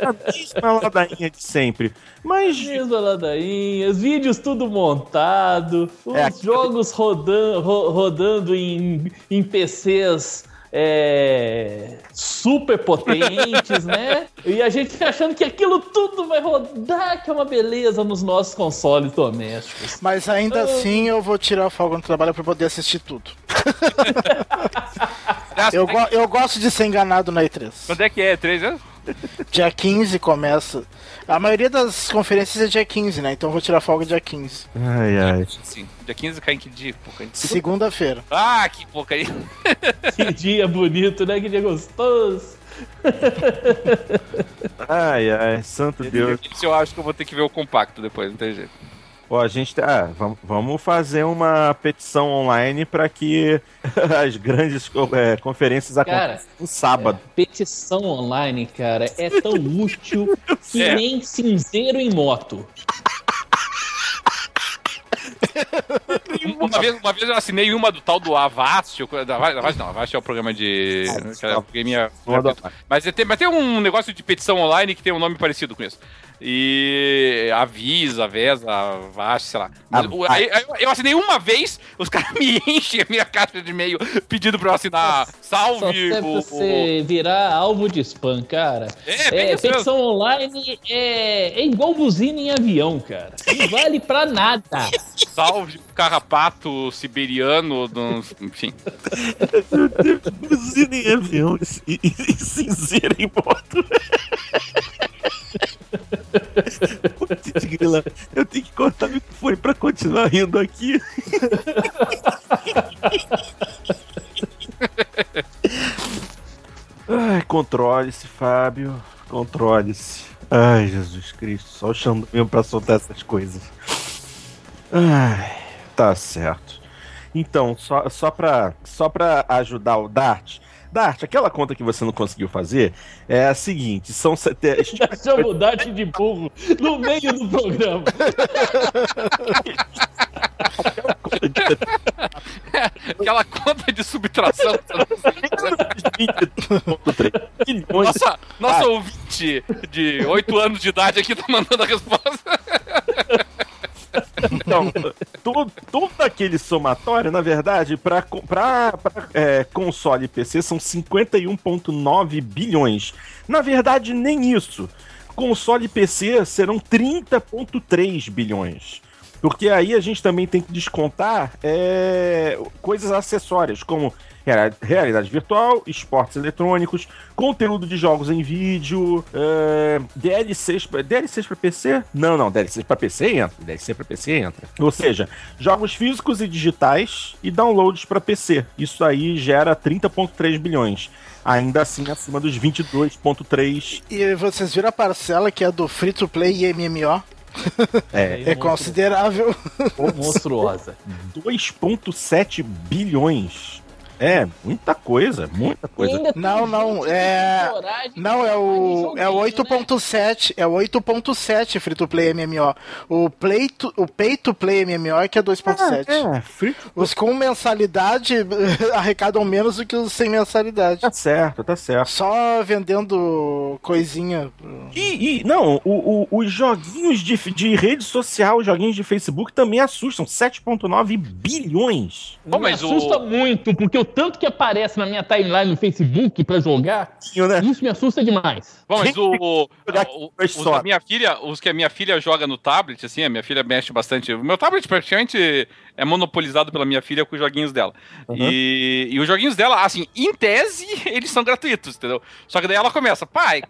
a mesma ladainha de sempre. Mas. Mesma ladainha, os vídeos tudo montado, os é, jogos rodando, ro rodando em, em PCs é, super potentes, né? E a gente fica achando que aquilo tudo vai rodar, que é uma beleza nos nossos consoles domésticos. Mas ainda ah. assim eu vou tirar folga no trabalho para poder assistir tudo. <laughs> eu, go eu gosto de ser enganado na E3. Quando é que é? E3 é? <laughs> Dia 15 começa. A maioria das conferências é dia 15, né? Então eu vou tirar folga dia 15. Ai, ai. Sim. Dia 15 cai em que dia? Segunda-feira. Ah, que aí. <laughs> que dia bonito, né? Que dia gostoso. <laughs> ai, ai, santo Deus. Eu acho que eu vou ter que ver o compacto depois, não tem jeito. Ó, a gente ah, vamos fazer uma petição online para que <laughs> as grandes é, conferências aconteçam no sábado. É, petição online, cara, é tão útil que é. nem cinzeiro em moto. uma, vez, uma vez eu assinei uma do tal do Avast, da Avast não, Avast é o programa de. Ah, é, minha, mas, tem, mas tem um negócio de petição online que tem um nome parecido com isso. E avisa, Vesa, Vast, sei lá. Ah, eu, eu, eu, assinei uma vez, os <laughs> caras me enchem a minha caixa de e-mail pedindo pra eu assinar salve. Só o, você o... virar alvo de spam, cara. É, é petição mesmo. online é, é igual buzina em avião, cara. Não vale pra nada. <laughs> Salve carrapato siberiano, do, enfim. buzina em avião e, e, e cinzeiro em moto. <laughs> eu tenho que cortar o microfone pra continuar rindo aqui. Ai, controle-se, Fábio. Controle-se. Ai, Jesus Cristo. Só o chão mesmo pra soltar essas coisas. Ai, tá certo. Então, só, só, pra, só pra ajudar o Dart, Dart, aquela conta que você não conseguiu fazer é a seguinte: são. A gente... <laughs> Chama o Dart de burro no meio do programa. <laughs> Aquela conta de subtração. nossa, nossa ouvinte de 8 anos de idade aqui tá mandando a resposta. Então, todo, aquele somatório, na verdade, para é, console e PC são 51,9 bilhões. Na verdade, nem isso. Console e PC serão 30,3 bilhões. Porque aí a gente também tem que descontar é, coisas acessórias, como realidade virtual, esportes eletrônicos, conteúdo de jogos em vídeo, uh, DLCs, DLCs para PC? Não, não, DLCs para PC entra, DLC para PC entra. Ou seja, jogos físicos e digitais e downloads para PC. Isso aí gera 30.3 bilhões ainda assim acima dos 22.3. E vocês viram a parcela que é do free to play e MMO? <laughs> É, é considerável. Monstruosa. <laughs> 2,7 bilhões é, muita coisa, muita coisa. Não, não, é. Não, é o. É o 8.7. Né? É o 8.7 free to play MMO. O, play to, o pay to play MMO é que é 2.7. Ah, é, free Os com mensalidade <laughs> arrecadam menos do que os sem mensalidade. Tá certo, tá certo. Só vendendo coisinha. E, e não, o, o, os joguinhos de, de rede social, os joguinhos de Facebook também assustam. 7,9 bilhões. Não, mas assusta o... muito, porque o tanto que aparece na minha timeline no Facebook pra jogar, né? isso me assusta demais. Bom, mas o, o- o- só. da minha filha, os que a minha filha joga no tablet, assim, a minha filha mexe bastante. O meu tablet praticamente é monopolizado pela minha filha com os joguinhos dela. E, e os joguinhos dela, assim, em tese, <laughs> eles são gratuitos, entendeu? Só que daí ela começa, pai,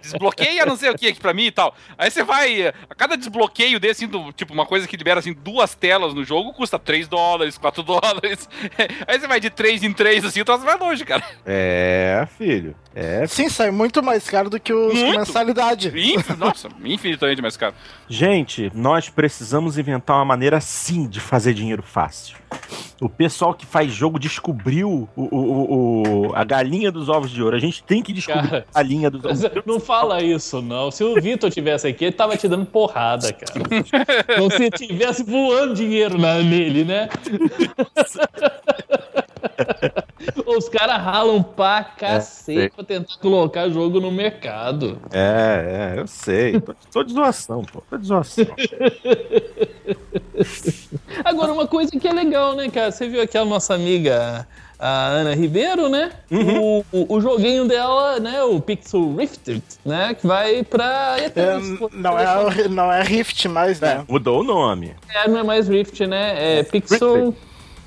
desbloqueia não sei o que aqui pra mim e tal. Aí você vai, a cada desbloqueio desse, do, tipo, uma coisa que libera, assim, duas telas no jogo, custa 3 dólares, 4 <laughs> dólares. Aí você vai de 3 em 3, assim, o troço vai longe, cara. É, filho. É. Sim, sai muito mais caro do que os com Muito. mensalidade. Inf- Nossa, infinitamente mais caro. Gente, nós precisamos inventar uma maneira sim de fazer dinheiro fácil. O pessoal que faz jogo descobriu o, o- o- a galinha dos ovos de ouro. A gente tem que descobrir Cara, a galinha dos ovos de ouro. Não fala isso, não. Se o Vitor tivesse aqui, ele tava te dando porrada, cara. Então, se tivesse voando dinheiro na- nele, né? <laughs> <laughs> Os caras ralam pra cacete sei. pra tentar colocar jogo no mercado. É, é, eu sei. Tô, tô de zoação, pô. Tô de zoação. <laughs> Agora, uma coisa que é legal, né, cara? Você viu aquela nossa amiga, a Ana Ribeiro, né? O, o, o joguinho dela, né? O Pixel Rifted, né? Que vai pra É, E3. não, é, não é Rift mais, né? Mudou o nome. É, não é mais Rift, né? É Pixel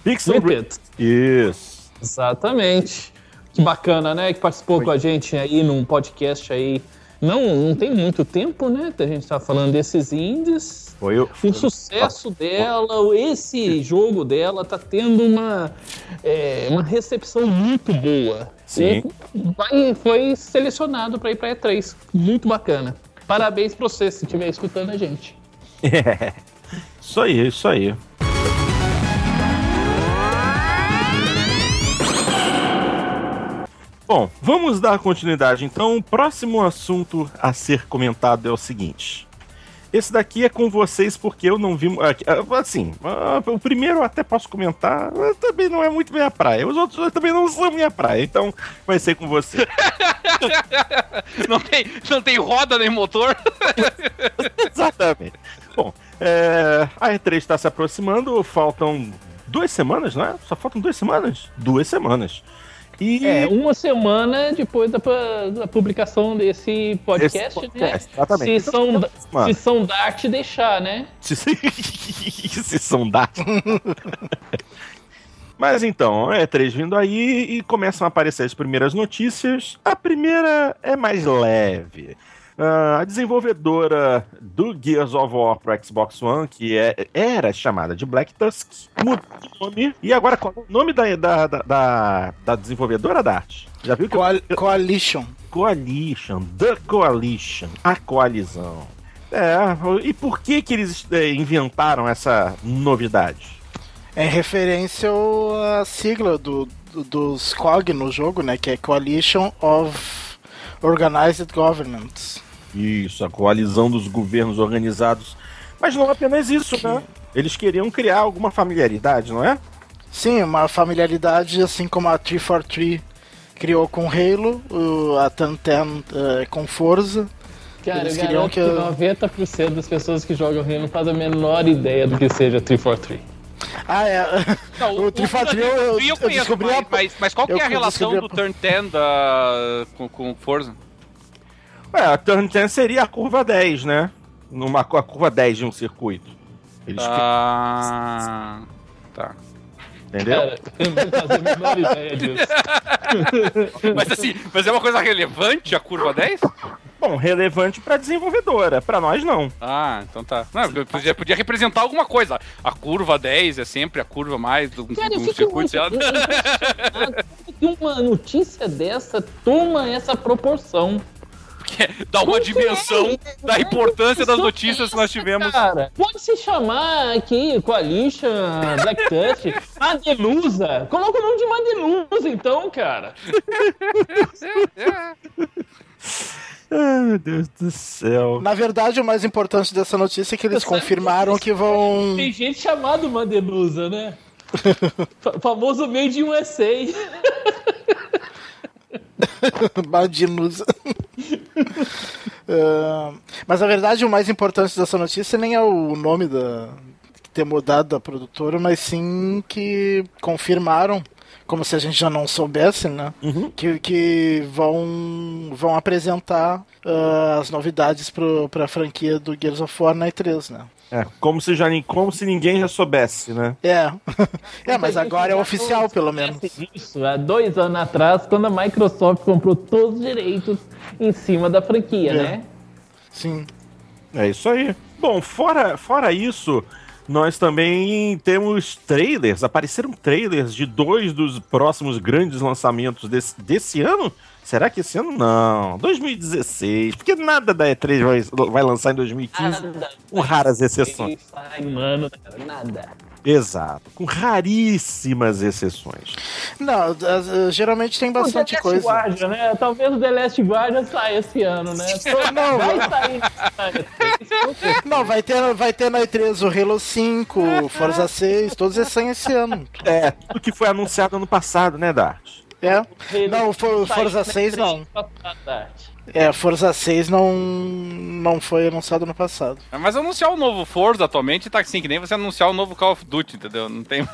Pixel Rifted. Isso. Exatamente. Que bacana, né? Que participou com a gente aí num podcast aí. Não, não tem muito tempo, né? Que a gente tá falando desses indies. Foi o. O sucesso dela, esse jogo dela tá tendo uma, é, uma recepção muito boa. Sim. E vai- foi selecionado para ir para E3. Muito bacana. Parabéns pra você se estiver escutando a gente. <laughs> É. Isso aí, isso aí. Bom, vamos dar continuidade então. O próximo assunto a ser comentado é o seguinte. Esse daqui é com vocês porque eu não vi. ah, Assim, ah, o primeiro eu até posso comentar, também não é muito minha praia. Os outros também não são minha praia, então vai ser com você. <laughs> Não tem, não tem roda nem motor. <laughs> Exatamente. Bom, é, a E3 está se aproximando, faltam duas semanas, não é? Só faltam duas semanas? Duas semanas. E É, uma semana depois da, da publicação desse podcast, Esse podcast, né? exatamente. Se São, Mano. se São Dart deixar, né? se, <laughs> são dados. Mas então, a E3 vindo aí e começam a aparecer as primeiras notícias. A primeira é mais leve. Ah, a desenvolvedora do Gears of War para Xbox One, que é- era chamada de Black Tusk, mudou o nome. E agora, qual é o nome da, da, da, da- desenvolvedora da arte? Já viu que Coal- Coalition. Coalition, The Coalition, a coalizão. É, e por que que eles eh, inventaram essa novidade? É em referência à sigla do, do- dos COG no jogo, né? Que é Coalition of Organized Governments. Isso, a coalizão dos governos organizados. Mas não apenas isso, né? Eles queriam criar alguma familiaridade, não é? Sim, uma familiaridade assim como a 343 criou com Halo, a Tantan eh, com Forza. Cara, Eles eu queriam que que, 90% das pessoas que jogam Halo não fazem a menor ideia do que seja 343. Ah, é. Não, <laughs> o 343 eu, eu, eu conheço, descobri mas, a- mas, mas qual que eu é a relação a- do Turn 10 da, com, com Forza? Ué, a turn 10 seria a curva 10, né? Numa a curva 10 de um circuito. Eles Ah, tá. entendeu? Cara, eu não fazia a menor <laughs> ideia disso. Mas assim, mas é uma coisa relevante a curva 10? Bom, relevante pra desenvolvedora, pra nós não. Ah, então tá. Não, eu podia, podia representar alguma coisa. A curva 10 é sempre a curva mais do, Cara, eu do fico circuito. muito <laughs> que uma notícia dessa toma essa proporção. Porque dá uma dimensão da importância das notícias que nós tivemos. Cara, pode se chamar aqui Coalition, Black Touch, <laughs> Madelusa. Coloca o nome de Madelusa, então, cara. <laughs> Ai, meu Deus do céu. Na verdade, o mais importante dessa notícia é que eles confirmaram que vão. Tem gente chamada Madelusa, né? <laughs> Fa- famoso Made in <laughs> USA. Badinusa. <laughs> Ah, mas na verdade o mais importante dessa notícia nem é o nome da ter mudado da produtora, mas sim que confirmaram como se a gente já não soubesse, né? Uhum. Que, que vão, vão apresentar uh, as novidades pro, pra franquia do Gears of War na E3, né? É, como se, já, como se ninguém já soubesse, né? É. <laughs> é, mas agora é oficial, pelo menos. Isso, há dois anos atrás, quando a Microsoft comprou todos os direitos em cima da franquia, É. né? Sim. É isso aí. Bom, fora, fora isso, nós também temos trailers. Apareceram trailers de dois dos próximos grandes lançamentos desse, desse ano. Será que esse ano? Não. 2016. Porque nada da E3 vai, vai lançar em 2015. Nada. Com raras exceções. Ai, mano, nada. Exato. Com raríssimas exceções. Não, uh, geralmente tem bastante o The Last coisa. Guardian, né? Talvez o The Last Guardian saia esse ano, né? <laughs> Não, vai não. sair. <laughs> Não, vai ter, vai ter na E3 o Halo 5, o Forza 6, todos esses saem esse ano. É, tudo que foi anunciado ano passado, né, Dart? É. Não, o For- Forza 6 não. É, Forza 6 não, não foi anunciado no passado. Mas anunciar o novo Forza atualmente tá assim, que nem você anunciar o novo Call of Duty, entendeu? Não tem.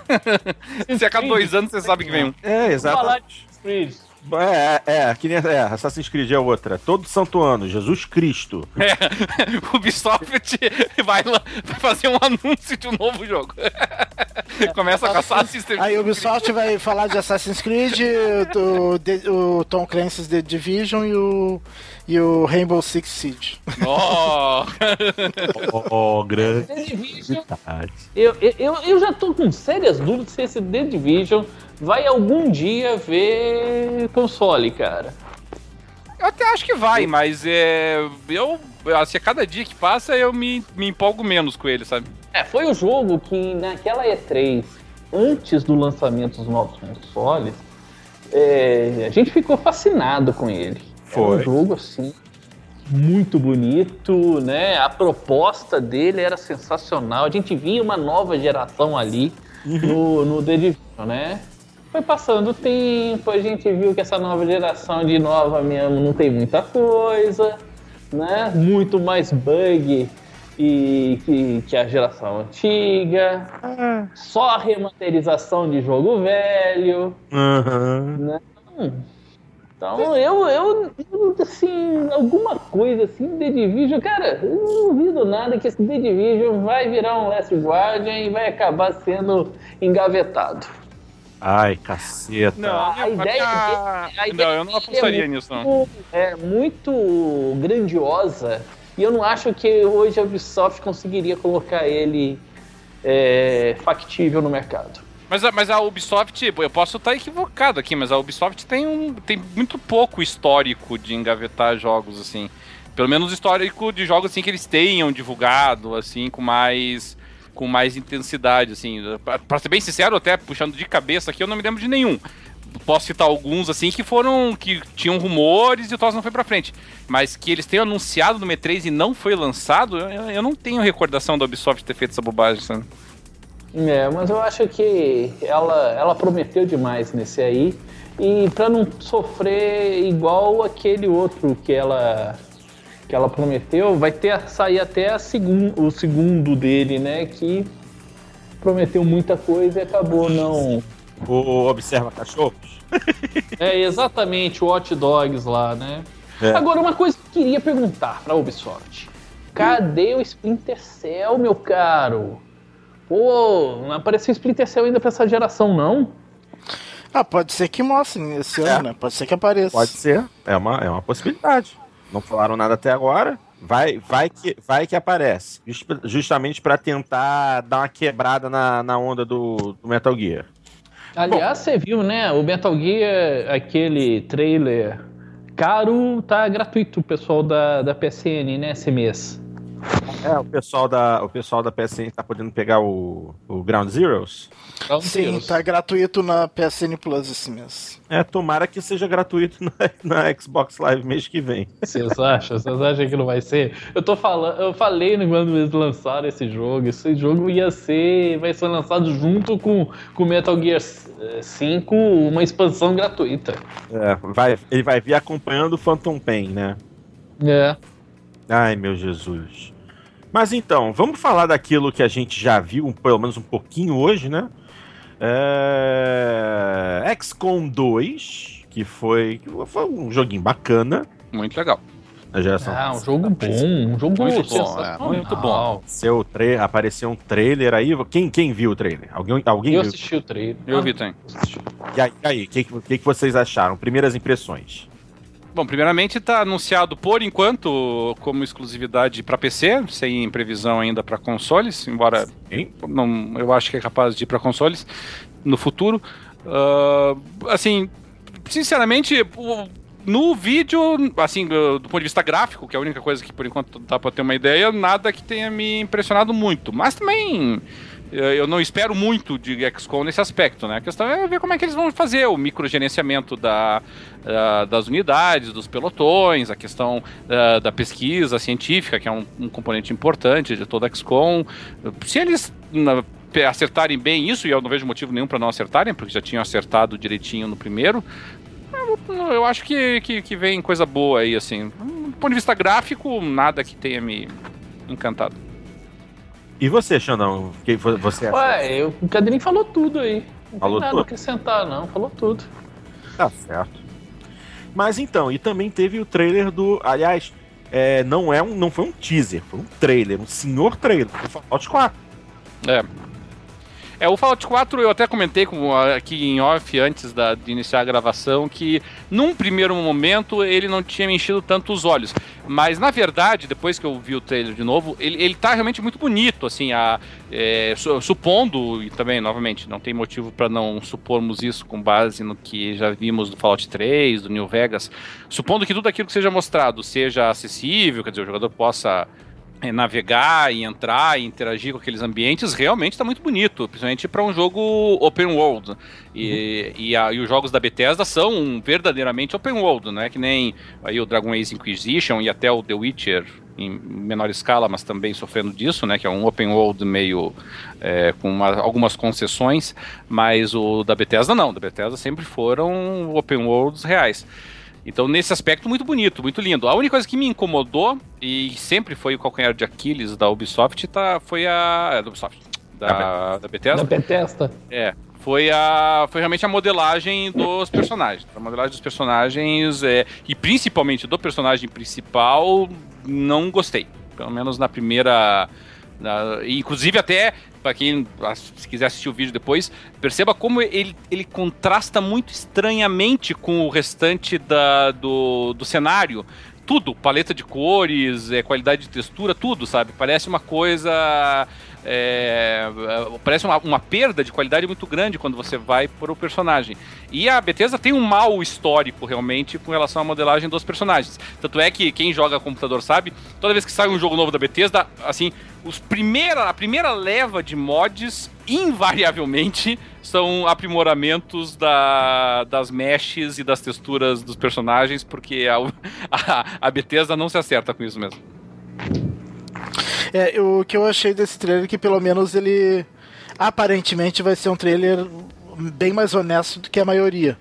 <laughs> Se a cada dois anos você sabe que vem um. É, Falar exato. de Creed. É, é, que nem é, Assassin's Creed é outra. Todo santo ano, Jesus Cristo. <laughs> É, o <laughs> Ubisoft vai, lá- vai fazer um anúncio de um novo jogo. <laughs> Começa com Assassin's Creed. Aí o Ubisoft vai falar de Assassin's Creed, do, de- o Tom Clancy's The Division e o, e o Rainbow Six Siege. Oh. Oh, grande. The Division, eu, eu- eu, eu já tô com sérias dúvidas se esse The Division vai algum dia ver console, cara. Eu até acho que vai, mas é. Eu. Assim, a cada dia que passa eu me, me empolgo menos com ele, sabe? É, foi o jogo que naquela E3, antes do lançamento dos novos consoles, é, a gente ficou fascinado com ele. Era um Foi. jogo assim muito bonito, né? A proposta dele era sensacional. A gente via uma nova geração ali no, no The Division, né? Foi passando o tempo, a gente viu que essa nova geração de nova mesmo não tem muita coisa, né? Muito mais bug e que, que a geração antiga. Só remasterização de jogo velho. Aham. Né? Então, eu, eu, eu, assim, alguma coisa assim, The Division, cara, eu não duvido nada que esse The Division vai virar um Last Guardian e vai acabar sendo engavetado. Ai, caceta. Não, A a ideia dele- a ideia não, eu não dele é apostaria muito- nisso, não. É muito grandiosa e eu não acho que hoje a Ubisoft conseguiria colocar ele é, factível no mercado. Mas, a- mas a Ubisoft, eu posso estar equivocado aqui, mas a Ubisoft tem, um, tem muito pouco histórico de engavetar jogos, assim. Pelo menos histórico de jogos assim que eles tenham divulgado, assim, com mais com mais intensidade, assim. Pra ser bem sincero, até puxando de cabeça aqui, eu não me lembro de nenhum. Posso citar alguns, assim, que foram. que tinham rumores e o troço não foi pra frente. Mas que eles tenham anunciado no E3 e não foi lançado, eu, eu não tenho recordação da Ubisoft ter feito essa bobagem, sabe? É, mas eu acho que ela, ela prometeu demais nesse aí. E pra não sofrer igual aquele outro que ela que ela prometeu, vai ter sair até a segun, o segundo dele, né? Que prometeu muita coisa e acabou não. O Observa Cachorros? <laughs> É exatamente o Hot Dogs lá, né? É. Agora, uma coisa que eu queria perguntar pra Ubisoft: cadê o Splinter Cell, meu caro? Pô, não apareceu Splinter Cell ainda pra essa geração, não? Ah, pode ser que mostrem esse É. ano, né? Pode ser que apareça. Pode ser. É uma, é uma possibilidade. Não falaram nada até agora. Vai, vai, que, vai que aparece. Just- justamente pra tentar dar uma quebrada na, na onda do, do Metal Gear. Aliás, você viu, né? O Metal Gear, aquele trailer caro, tá gratuito, o pessoal da, da PSN, né? Esse mês. É, o pessoal da, o pessoal da PSN tá podendo pegar o, o Ground Zeroes. Sim, tá gratuito na PSN Plus esse mês. É, tomara que seja gratuito na, <laughs> na Xbox Live mês que vem. Vocês acham? Vocês acham que não vai ser? Eu tô falando, eu falei quando eles lançaram esse jogo, esse jogo ia ser, vai ser lançado junto com com Metal Gear eh, 5, uma expansão gratuita. É, vai, ele vai vir acompanhando o Phantom Pain, né? É. Ai, meu Jesus. Mas então, vamos falar daquilo que a gente já viu, pelo menos um pouquinho hoje, né? É... XCOM 2, que foi, foi um joguinho bacana. Muito legal. A geração Ah, um jogo bom, um jogo Muito bom, sensacional. é, muito bom. Seu tra... Apareceu um trailer aí. Quem, quem viu o trailer? Alguém, alguém Eu viu? assisti o trailer. Eu vi também. E aí, e aí, o que, que, que vocês acharam? Primeiras impressões. Bom, primeiramente está anunciado por enquanto como exclusividade para PC, sem previsão ainda para consoles, embora Hein? não, eu acho que é capaz de ir para consoles no futuro. Ah, assim, sinceramente, no vídeo, assim, do, ponto de vista gráfico, que é a única coisa que por enquanto dá para ter uma ideia, nada que tenha me impressionado muito. Mas também eu não espero muito de XCOM nesse aspecto, né? A questão é ver como é que eles vão fazer o microgerenciamento da, das unidades, dos pelotões, a questão ah, da pesquisa científica, que é um, um componente importante de toda a XCOM. Se eles acertarem bem isso, e eu não vejo motivo nenhum para não acertarem, porque já tinham acertado direitinho no primeiro, eu acho que, que, que vem coisa boa aí, assim. Do ponto de vista gráfico, nada que tenha me encantado. E você, Xandão? Que você achou? Ué, eu, o Cadrinho falou tudo aí. Não Falou tem nada tudo? a acrescentar, não. Falou tudo. Tá certo. Mas então, e também teve o trailer do. Aliás, é, não, é um, não foi um teaser, foi um trailer, um senhor trailer do Fallout 4. É. É, o Fallout 4 eu até comentei com, aqui em off antes da, de iniciar a gravação que num primeiro momento ele não tinha me enchido tanto os olhos. Mas na verdade, depois que eu vi o trailer de novo, ele, ele tá realmente muito bonito, assim, a, é, su- supondo, e também, novamente, não tem motivo para não supormos isso com base no que já vimos do Fallout 3, do New Vegas, supondo que tudo aquilo que seja mostrado seja acessível, quer dizer, o jogador possa é, navegar e entrar e interagir com aqueles ambientes, realmente está muito bonito, principalmente para um jogo open world. E, e, a- e os jogos da Bethesda são verdadeiramente open world, não é que nem aí o Dragon Age Inquisition e até o The Witcher em menor escala, mas também sofrendo disso, né, que é um open world meio é, com uma- algumas concessões, mas o da Bethesda não, da Bethesda sempre foram open worlds reais. Então, nesse aspecto, muito bonito, muito lindo. A única coisa que me incomodou, e sempre foi o calcanhar de Aquiles da Ubisoft, tá, foi a. É, da Ubisoft. Da, da Da Bethesda. Bethesda. É. Foi, a, foi realmente a modelagem dos personagens. A modelagem dos personagens, é, e principalmente do personagem principal, não gostei. Pelo menos na primeira. na- inclusive, até, para quem se quiser assistir o vídeo depois, perceba como ele, ele contrasta muito estranhamente com o restante da, do, do cenário. Tudo, paleta de cores, é, qualidade de textura, tudo, sabe? Parece uma coisa. é, é, parece uma, uma perda de qualidade muito grande quando você vai para o personagem. E a Bethesda tem um mau histórico realmente com relação à modelagem dos personagens. Tanto é que quem joga computador sabe, toda vez que sai um jogo novo da Bethesda, assim, os primeira, a primeira leva de mods, invariavelmente, são aprimoramentos da, das meshes e das texturas dos personagens, porque a, a, a Bethesda não se acerta com isso mesmo. É, o que eu achei desse trailer é que pelo menos ele aparentemente vai ser um trailer bem mais honesto do que a maioria.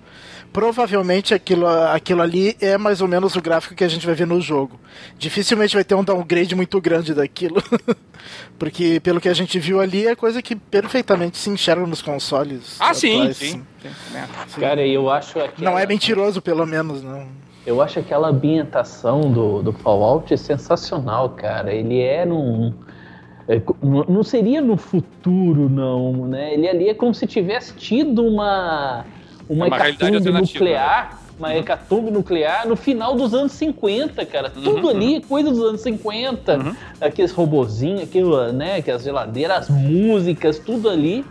Provavelmente aquilo, aquilo ali é mais ou menos o gráfico que a gente vai ver no jogo. Dificilmente vai ter um downgrade muito grande daquilo. <laughs> Porque pelo que a gente viu ali é coisa que perfeitamente se enxerga nos consoles. Ah, sim, atuais, sim. sim, sim. Cara, eu acho aquela, Não é mentiroso, pelo menos, não. Eu acho aquela ambientação do, do Fallout sensacional, cara. Ele é num. é, não não seria no futuro, não, né? Ele ali é como se tivesse tido uma. Uma, É uma hecatombe nuclear. Uma hecatombe nuclear no final dos anos 50, cara. Tudo ali é coisa dos anos 50. Uhum. Aqueles robozinhos, aquilo, né? Aquelas geladeiras, as músicas, tudo ali.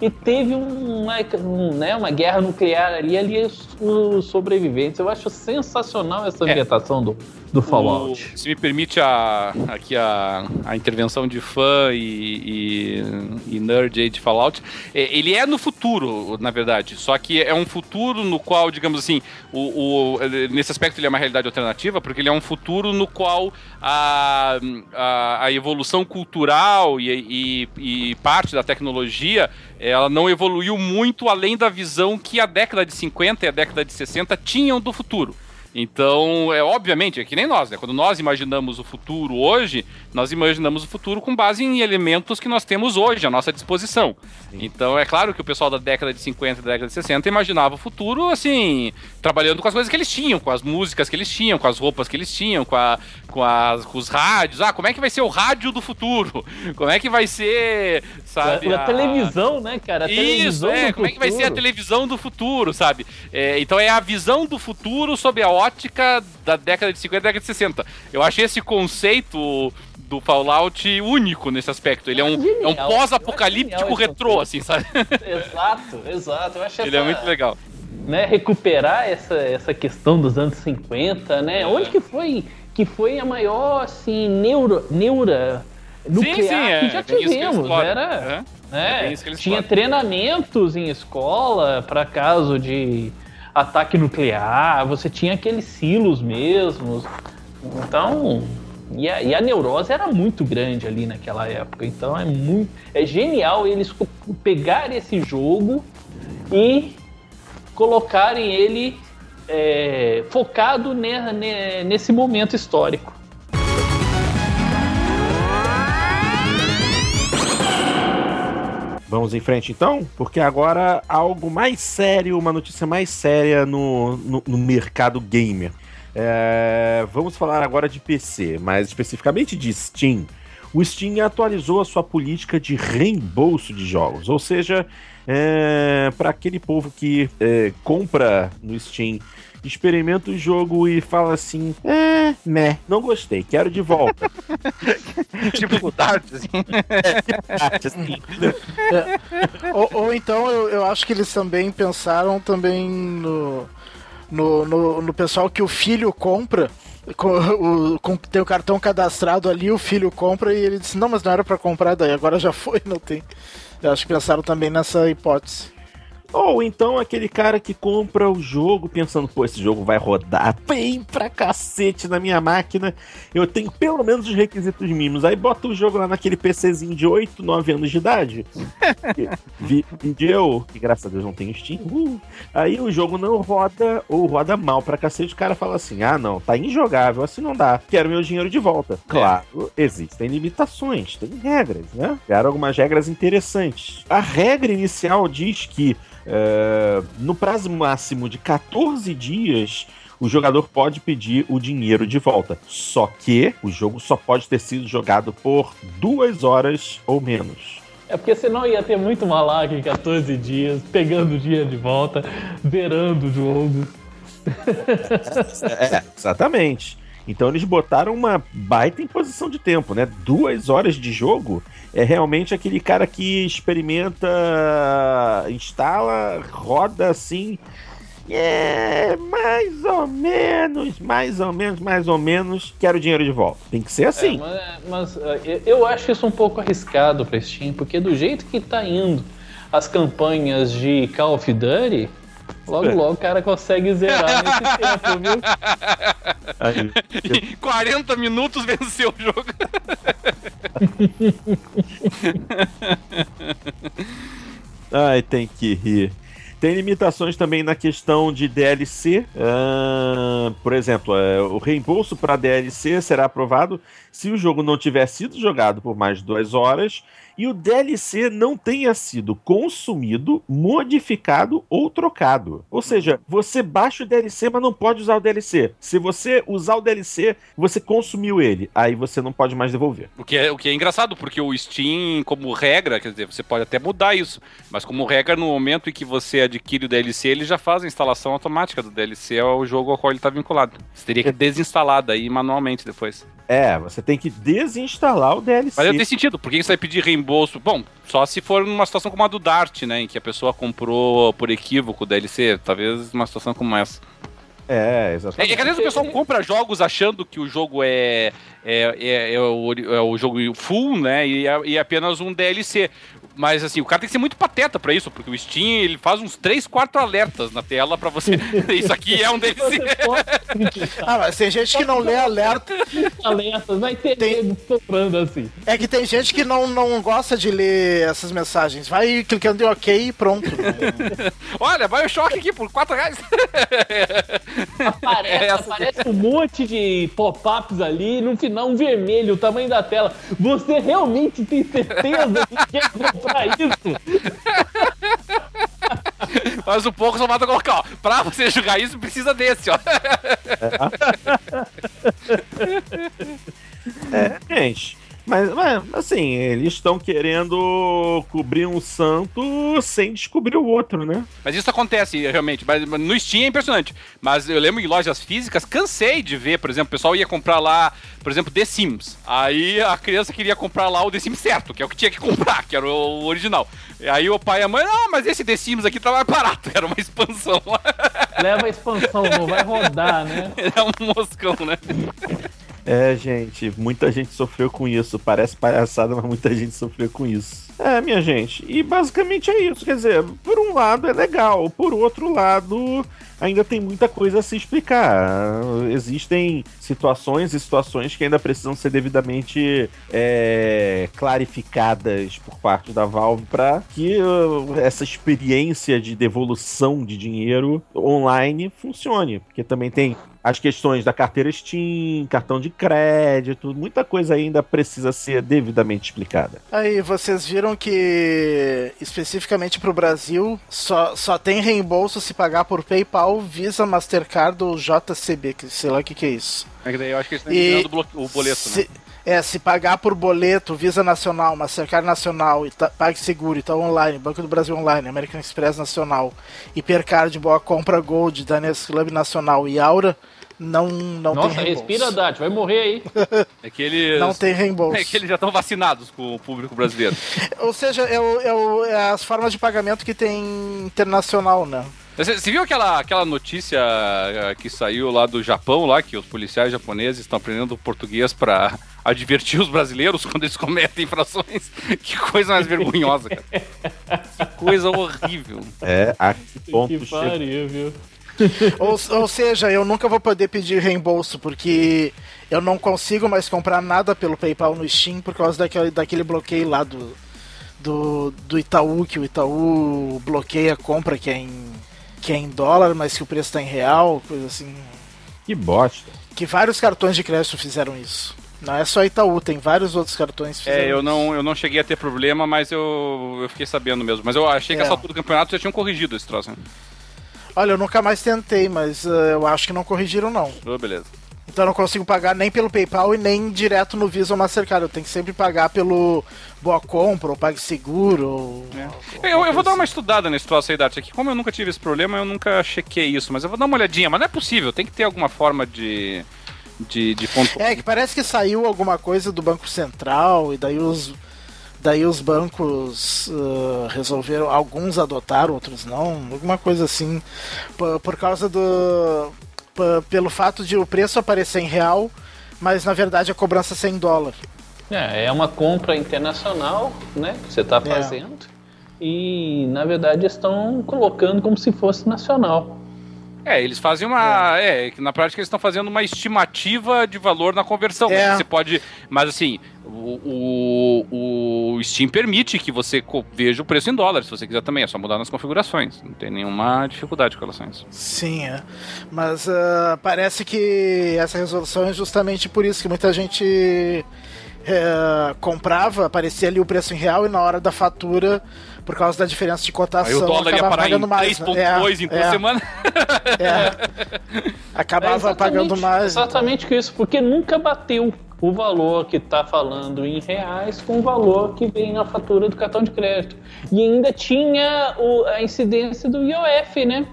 E teve um- uma, um, né, uma guerra nuclear ali, ali os, sobreviventes. Eu acho sensacional essa É. ambientação do, do Fallout. O- se me permite a, aqui a, a intervenção de fã e, e, e nerd aí de Fallout, é, ele é no futuro, na verdade. Só que é um futuro no qual, digamos assim, o, o- nesse aspecto ele é uma realidade alternativa, porque ele é um futuro no qual a, a, a evolução cultural e, e, e parte da tecnologia ela não evoluiu muito além da visão que a década de 50 e a década de 60 tinham do futuro. Então, é obviamente, é que nem nós, né? Quando nós imaginamos o futuro hoje, nós imaginamos o futuro com base em elementos que nós temos hoje à nossa disposição. Sim. Então, é claro que o pessoal da década de 50 e da década de 60 imaginava o futuro assim, trabalhando com as coisas que eles tinham, com as músicas que eles tinham, com as roupas que eles tinham, com, a, com, as, com os rádios. Ah, como é que vai ser o rádio do futuro? <laughs> Como é que vai ser, sabe? A, a televisão, né, cara? A Isso, é, como é que vai ser a televisão do futuro, sabe? É, então é a visão do futuro sob a ótica da década de 50 e década de 60. Eu achei esse conceito do Fallout único nesse aspecto. Ele é um, é um pós-apocalíptico retrô, assim, sabe? <laughs> Exato, exato. Eu achei Ele é essa... é muito legal. Né, recuperar essa, essa questão dos anos 50, né? É. Onde que foi que foi a maior assim neuro, neura nuclear sim, sim, é. que já tivemos, que era, né? É tinha treinamentos em escola para caso de ataque nuclear, você tinha aqueles silos mesmos. Então, e a, e a, neurose era muito grande ali naquela época. Então é muito. É genial eles pegarem esse jogo e colocarem ele é, focado ne, ne, nesse momento histórico. Vamos em frente então, porque agora algo mais sério, uma notícia mais séria no, no, no mercado gamer. É, vamos falar agora de PC, mais especificamente de Steam. O Steam atualizou a sua política de reembolso de jogos, ou seja, é, para aquele povo que é, compra no Steam, experimenta o jogo e fala assim: é, né, não gostei, quero de volta. <laughs> tipo assim. É, assim. É. Ou, ou, então eu, eu acho que eles também pensaram também no no, no, no pessoal que o filho compra. Com, o, com tem o cartão cadastrado ali, o filho compra e ele disse: Não, mas não era para comprar, daí agora já foi, não tem. Eu acho que pensaram também nessa hipótese. Ou então aquele cara que compra o jogo pensando, pô, esse jogo vai rodar bem pra cacete na minha máquina. Eu tenho pelo menos os requisitos mínimos. Aí bota o jogo lá naquele PCzinho de 8, 9 anos de idade. <laughs> Vídeo, que graças a Deus não tem Steam. Uh, aí o jogo não roda ou roda mal pra cacete. O cara fala assim: ah, não, tá injogável, assim não dá. Quero meu dinheiro de volta. Claro, existem limitações, tem regras, né? Criaram algumas regras interessantes. A regra inicial diz que é, no prazo máximo de 14 dias, o jogador pode pedir o dinheiro de volta. Só que o jogo só pode ter sido jogado por duas horas ou menos. É porque senão ia ter muito malaco em 14 dias, pegando o dinheiro de volta, zerando o jogo. É, exatamente. Então eles botaram uma baita imposição de tempo, né? Duas horas de jogo é realmente aquele cara que experimenta, instala, roda assim. É, mais ou menos, mais ou menos, mais ou menos, quero dinheiro de volta. Tem que ser assim. É, mas, mas, é, eu acho isso um pouco arriscado pra Steam, porque do jeito que tá indo as campanhas de Call of Duty, Logo, logo o cara consegue zerar nesse <laughs> tempo, viu? Em 40 minutos venceu o jogo. <laughs> Ai, tem que rir. Tem limitações também na questão de DLC. Uh, por exemplo, uh, o reembolso para DLC será aprovado se o jogo não tiver sido jogado por mais de duas horas e o DLC não tenha sido consumido, modificado ou trocado. Ou seja, você baixa o DLC, mas não pode usar o DLC. Se você usar o DLC, você consumiu ele, aí você não pode mais devolver. O que é, o que é engraçado, porque o Steam, como regra, quer dizer, você pode até mudar isso, mas como regra, no momento em que você adquire o DLC, ele já faz a instalação automática do DLC ao jogo ao qual ele está vinculado. Você teria que desinstalar daí manualmente depois. É, você tem que desinstalar o DLC. Mas não tem sentido, por que você vai pedir reembolso? Bom, só se for numa situação como a do Dart, né? Em que a pessoa comprou por equívoco o DLC. Talvez uma situação como essa. É, exatamente. É, é que às vezes o pessoal compra jogos achando que o jogo é, é, é, é, o, é o jogo full, né? E é, e é apenas um DLC. Mas assim, o cara tem que ser muito pateta pra isso, porque o Steam ele faz uns 3, 4 alertas na tela pra você. <laughs> isso aqui é um deles. ah, mas tem gente que não lê alerta. Alertas, vai ter tem... soprando assim. É que tem gente que não, não gosta de ler essas mensagens. Vai clicando em OK e pronto. <laughs> Olha, vai o choque aqui por 4 reais. <laughs> Aparece, é aparece um monte de pop-ups ali, no final um vermelho, o tamanho da tela. Você realmente tem certeza que quer comprar isso? Mas um pouco só mata colocar, ó. Pra você jogar isso, precisa desse, ó. É, gente. Mas, mas, assim, eles estão querendo cobrir um santo sem descobrir o outro, né? Mas isso acontece realmente. Mas no Steam é impressionante. Mas eu lembro em lojas físicas, cansei de ver, por exemplo, o pessoal ia comprar lá, por exemplo, The Sims. Aí a criança queria comprar lá o The Sims certo, que é o que tinha que comprar, que era o original. E aí o pai e a mãe, não, mas esse The Sims aqui tá mais barato, <laughs> era uma expansão. Leva a expansão, não vai rodar, né? <laughs> É um moscão, né? <laughs> É, gente, muita gente sofreu com isso. Parece palhaçada, mas muita gente sofreu com isso. É, minha gente. E basicamente é isso. Quer dizer, por um lado é legal, por outro lado ainda tem muita coisa a se explicar. Existem situações e situações que ainda precisam ser devidamente é, clarificadas por parte da Valve para que uh, essa experiência de devolução de dinheiro online funcione. Porque também tem as questões da carteira Steam, cartão de crédito, muita coisa ainda precisa ser devidamente explicada. Aí, vocês viram que especificamente para o Brasil só, só tem reembolso se pagar por PayPal, Visa, Mastercard ou JCB, que sei lá o que, que é isso. É que daí eu acho que eles estão enviando o boleto, se, né? É, se pagar por boleto, Visa Nacional, Mastercard Nacional, Ita PagSeguro, Itaú Online, Banco do Brasil Online, American Express Nacional, Hipercard, Boa Compra Gold, Diners Club Nacional e Aura, não, não Nossa, tem reembolso. respira, Dati, vai morrer aí. <laughs> É que eles... Não tem reembolso. É que eles já estão vacinados com o público brasileiro. <laughs> Ou seja, é, o, é, o, é, as formas de pagamento que tem internacional, né? Você, você, viu aquela, aquela notícia eh, que saiu lá do Japão, lá que os policiais japoneses estão aprendendo português para advertir os brasileiros <laughs> quando eles cometem infrações? Que coisa mais vergonhosa, cara. Que coisa horrível. É, a que ponto que pariu, viu? ou, ou seja, eu nunca vou poder pedir reembolso, porque eu não consigo mais comprar nada pelo PayPal no Steam por causa daquele, daquele bloqueio lá do, do, do Itaú, que o Itaú bloqueia a compra que é em, que é em dólar, mas que o preço está em real, coisa assim. Que bosta. Que vários cartões de crédito fizeram isso. Não é só Itaú, tem vários outros cartões que É, eu não, eu não cheguei a ter problema, mas eu, eu fiquei sabendo mesmo. Mas eu achei que é. essa altura do campeonato já tinham corrigido esse troço. Né? Olha, eu nunca mais tentei, mas uh, eu acho que não corrigiram, não. Oh, beleza. Então eu não consigo pagar nem pelo PayPal e nem direto no Visa ou Mastercard. Eu tenho que sempre pagar pelo Boa Compra ou PagSeguro. Ou... É. Eu, eu, vou dar uma assim. estudada nesse troço aí, Dart. Aqui, como eu nunca tive esse problema, eu nunca chequei isso. Mas eu vou dar uma olhadinha. Mas não é possível. Tem que ter alguma forma de... De, de ponto... É, que parece que saiu alguma coisa do Banco Central e daí os daí os bancos uh, resolveram, alguns adotaram, outros não, alguma coisa assim, por, por causa do. Pelo fato de o preço aparecer em real, mas na verdade a cobrança ser em dólar. É, é uma compra internacional, né, que você está é. fazendo, é. e na verdade estão colocando como se fosse nacional. É, eles fazem uma. É, é na prática eles estão fazendo uma estimativa de valor na conversão. É. Você pode. Mas assim, o, o, o, Steam permite que você veja o preço em dólares, se você quiser também. É só mudar nas configurações. Não tem nenhuma dificuldade com relação a isso. Sim, é. Mas uh, parece que essa resolução é justamente por isso que muita gente. É, comprava, aparecia ali o preço em real e na hora da fatura por causa da diferença de cotação. Aí o dólar ia parar em 3,2 é, em duas é, semanas. É. Acabava é pagando mais. Exatamente então. isso, porque nunca bateu o valor que está falando em reais com o valor que vem na fatura do cartão de crédito. E ainda tinha o, a incidência do IOF, né?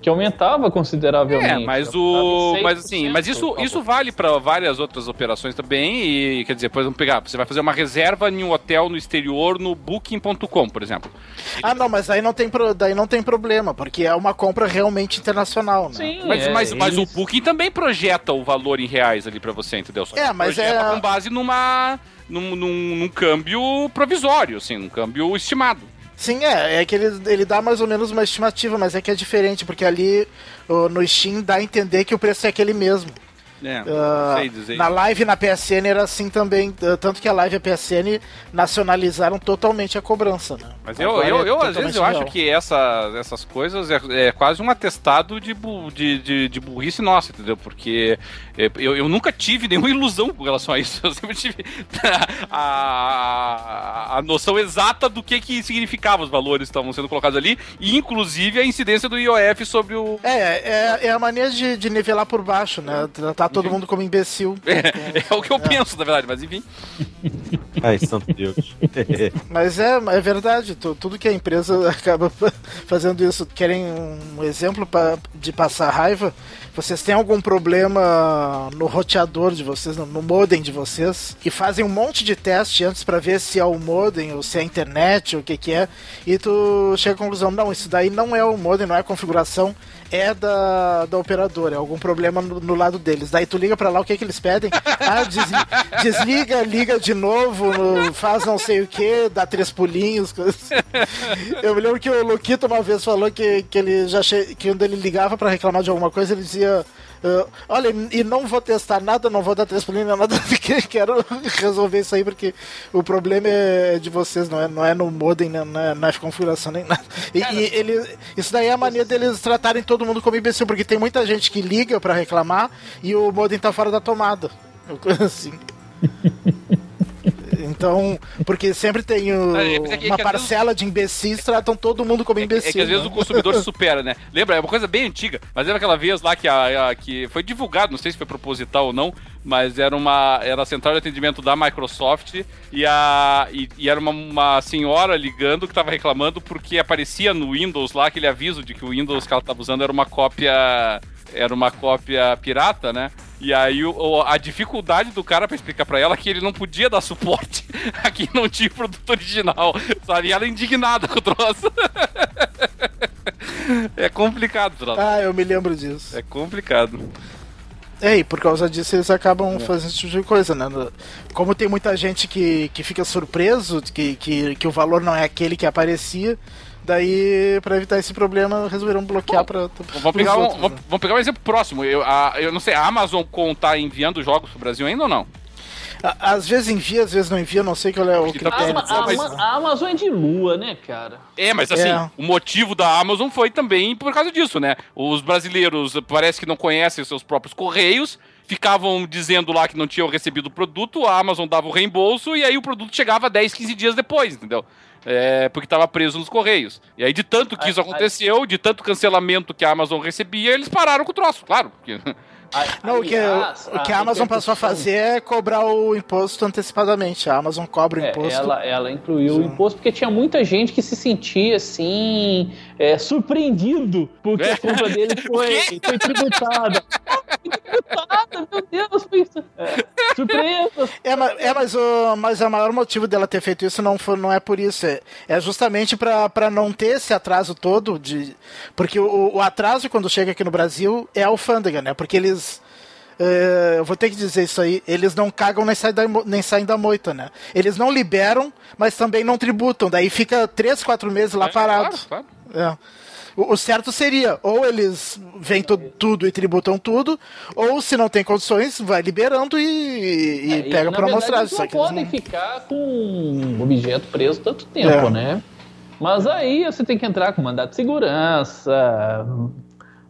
Que aumentava consideravelmente. É, mas o, mas assim, mas isso, isso vale para várias outras operações também e quer dizer, por exemplo, pegar, você vai fazer uma reserva em um hotel no exterior no booking.com, por exemplo. Ah, não, mas aí não tem daí não tem problema, porque é uma compra realmente internacional, né? Sim, mas, é, mas, mas o Booking também projeta o valor em reais ali para você, entendeu? Só é, mas é com base numa num, num, num câmbio provisório, assim, num câmbio estimado. Sim, é, é que ele, ele dá mais ou menos uma estimativa, mas é que é diferente, porque ali no Steam dá a entender que o preço é aquele mesmo. É, uh. Na live na PSN era assim também, tanto que a live e a PSN nacionalizaram totalmente a cobrança, né? Mas eu, eu, é eu às vezes eu acho que essa, essas coisas é, é, quase um atestado de, de, de, de burrice nossa, entendeu? Porque eu, eu nunca tive nenhuma ilusão com relação a isso. <laughs> Eu sempre tive a, a noção exata do que, que significava os valores que estavam sendo colocados ali, e inclusive a incidência do IOF sobre o. É, é, é a mania de, de nivelar por baixo, né? Tratar todo uhum. mundo como imbecil. <laughs> É, é o que eu é. penso, na verdade, mas enfim. <laughs> Ai, santo Deus. <laughs> mas é, é verdade, tudo que a empresa acaba fazendo isso. Querem um exemplo pra, de passar raiva? Vocês têm algum problema no roteador de vocês, no modem de vocês, e fazem um monte de teste antes para ver se é o modem ou se é a internet ou o que que é, e tu chega à conclusão, não, isso daí não é o modem, não é a configuração, é da, da operadora, é algum problema no, no lado deles. Daí tu liga para lá, o que que eles pedem? Ah, desliga, <laughs> desliga liga de novo, no, faz não sei o que, dá três pulinhos. Eu me lembro que o Luquito uma vez falou que, que ele já che... que quando ele ligava para reclamar de alguma coisa, ele dizia Uh, olha, e não vou testar nada, não vou dar três pulinhos, nada, <laughs> porque quero resolver isso aí, porque o problema é de vocês, não é, não é no modem, não é na configuração nem nada. E, e, ele, isso daí é a mania deles tratarem todo mundo como imbecil, porque tem muita gente que liga para reclamar e o modem tá fora da tomada. Assim. <laughs> Então, porque sempre tem o, é, é que, uma é parcela vezes... de imbecis tratam todo mundo como imbecil. É, que às vezes né? o consumidor <laughs> supera, né? Lembra? É uma coisa bem antiga, mas lembra aquela vez lá que, a, a, que foi divulgado, não sei se foi proposital ou não, mas era uma era a central de atendimento da Microsoft e, a, e, e era uma, uma, senhora ligando que estava reclamando porque aparecia no Windows lá aquele aviso de que o Windows que ela estava usando era uma cópia era uma cópia pirata, né? E aí o, a dificuldade do cara para explicar para ela que ele não podia dar suporte <laughs> aqui não tinha produto original, sabe? E ela indignada com o troço. <laughs> é complicado, troço. Ah, eu me lembro disso. É complicado. É, e por causa disso eles acabam é. fazendo esse tipo de coisa, né? Como tem muita gente que, que fica surpreso que, que, que o valor não é aquele que aparecia, Daí, para evitar esse problema, resolveram bloquear para. Vamos pegar, um, né? vamos pegar um exemplo próximo. Eu, a, eu não sei, a Amazon tá enviando jogos pro Brasil ainda ou não? Às vezes envia, às vezes não envia, não sei qual é o critério. Tá a, a, a, Amazon é de lua, né, cara? É, mas assim, é. o motivo da Amazon foi também por causa disso, né? Os brasileiros parece que não conhecem os seus próprios correios, ficavam dizendo lá que não tinham recebido o produto, a Amazon dava o reembolso e aí o produto chegava 10, 15 dias depois, entendeu? É, porque estava preso nos Correios. E aí, de tanto que isso aconteceu, de tanto cancelamento que a Amazon recebia, eles pararam com o troço, claro. Porque... Não, o que, o que a Amazon passou a fazer é cobrar o imposto antecipadamente. A Amazon cobra o é, imposto. Ela, ela incluiu Sim. o imposto porque tinha muita gente que se sentia assim, é, surpreendido porque é. a <laughs> compra dele foi, foi tributada. tributada, meu Deus, foi isso. É, surpresa. É, é mas, o, mas o maior motivo dela ter feito isso não, foi, não é por isso. É, é justamente para não ter esse atraso todo. de Porque o, o atraso, quando chega aqui no Brasil, é a alfândega, né? Porque eles eu vou ter que dizer isso aí, eles não cagam nem saem, da, nem saem da moita, né? Eles não liberam, mas também não tributam. Daí fica 3, 4 meses lá é, parado. Claro, claro. É. O, o, certo seria, ou eles vêm tudo e tributam tudo, ou se não tem condições, vai liberando e, e é, pega para mostrar. Eles não podem não... ficar com um objeto preso tanto tempo, é. né? Mas aí você tem que entrar com mandato de segurança,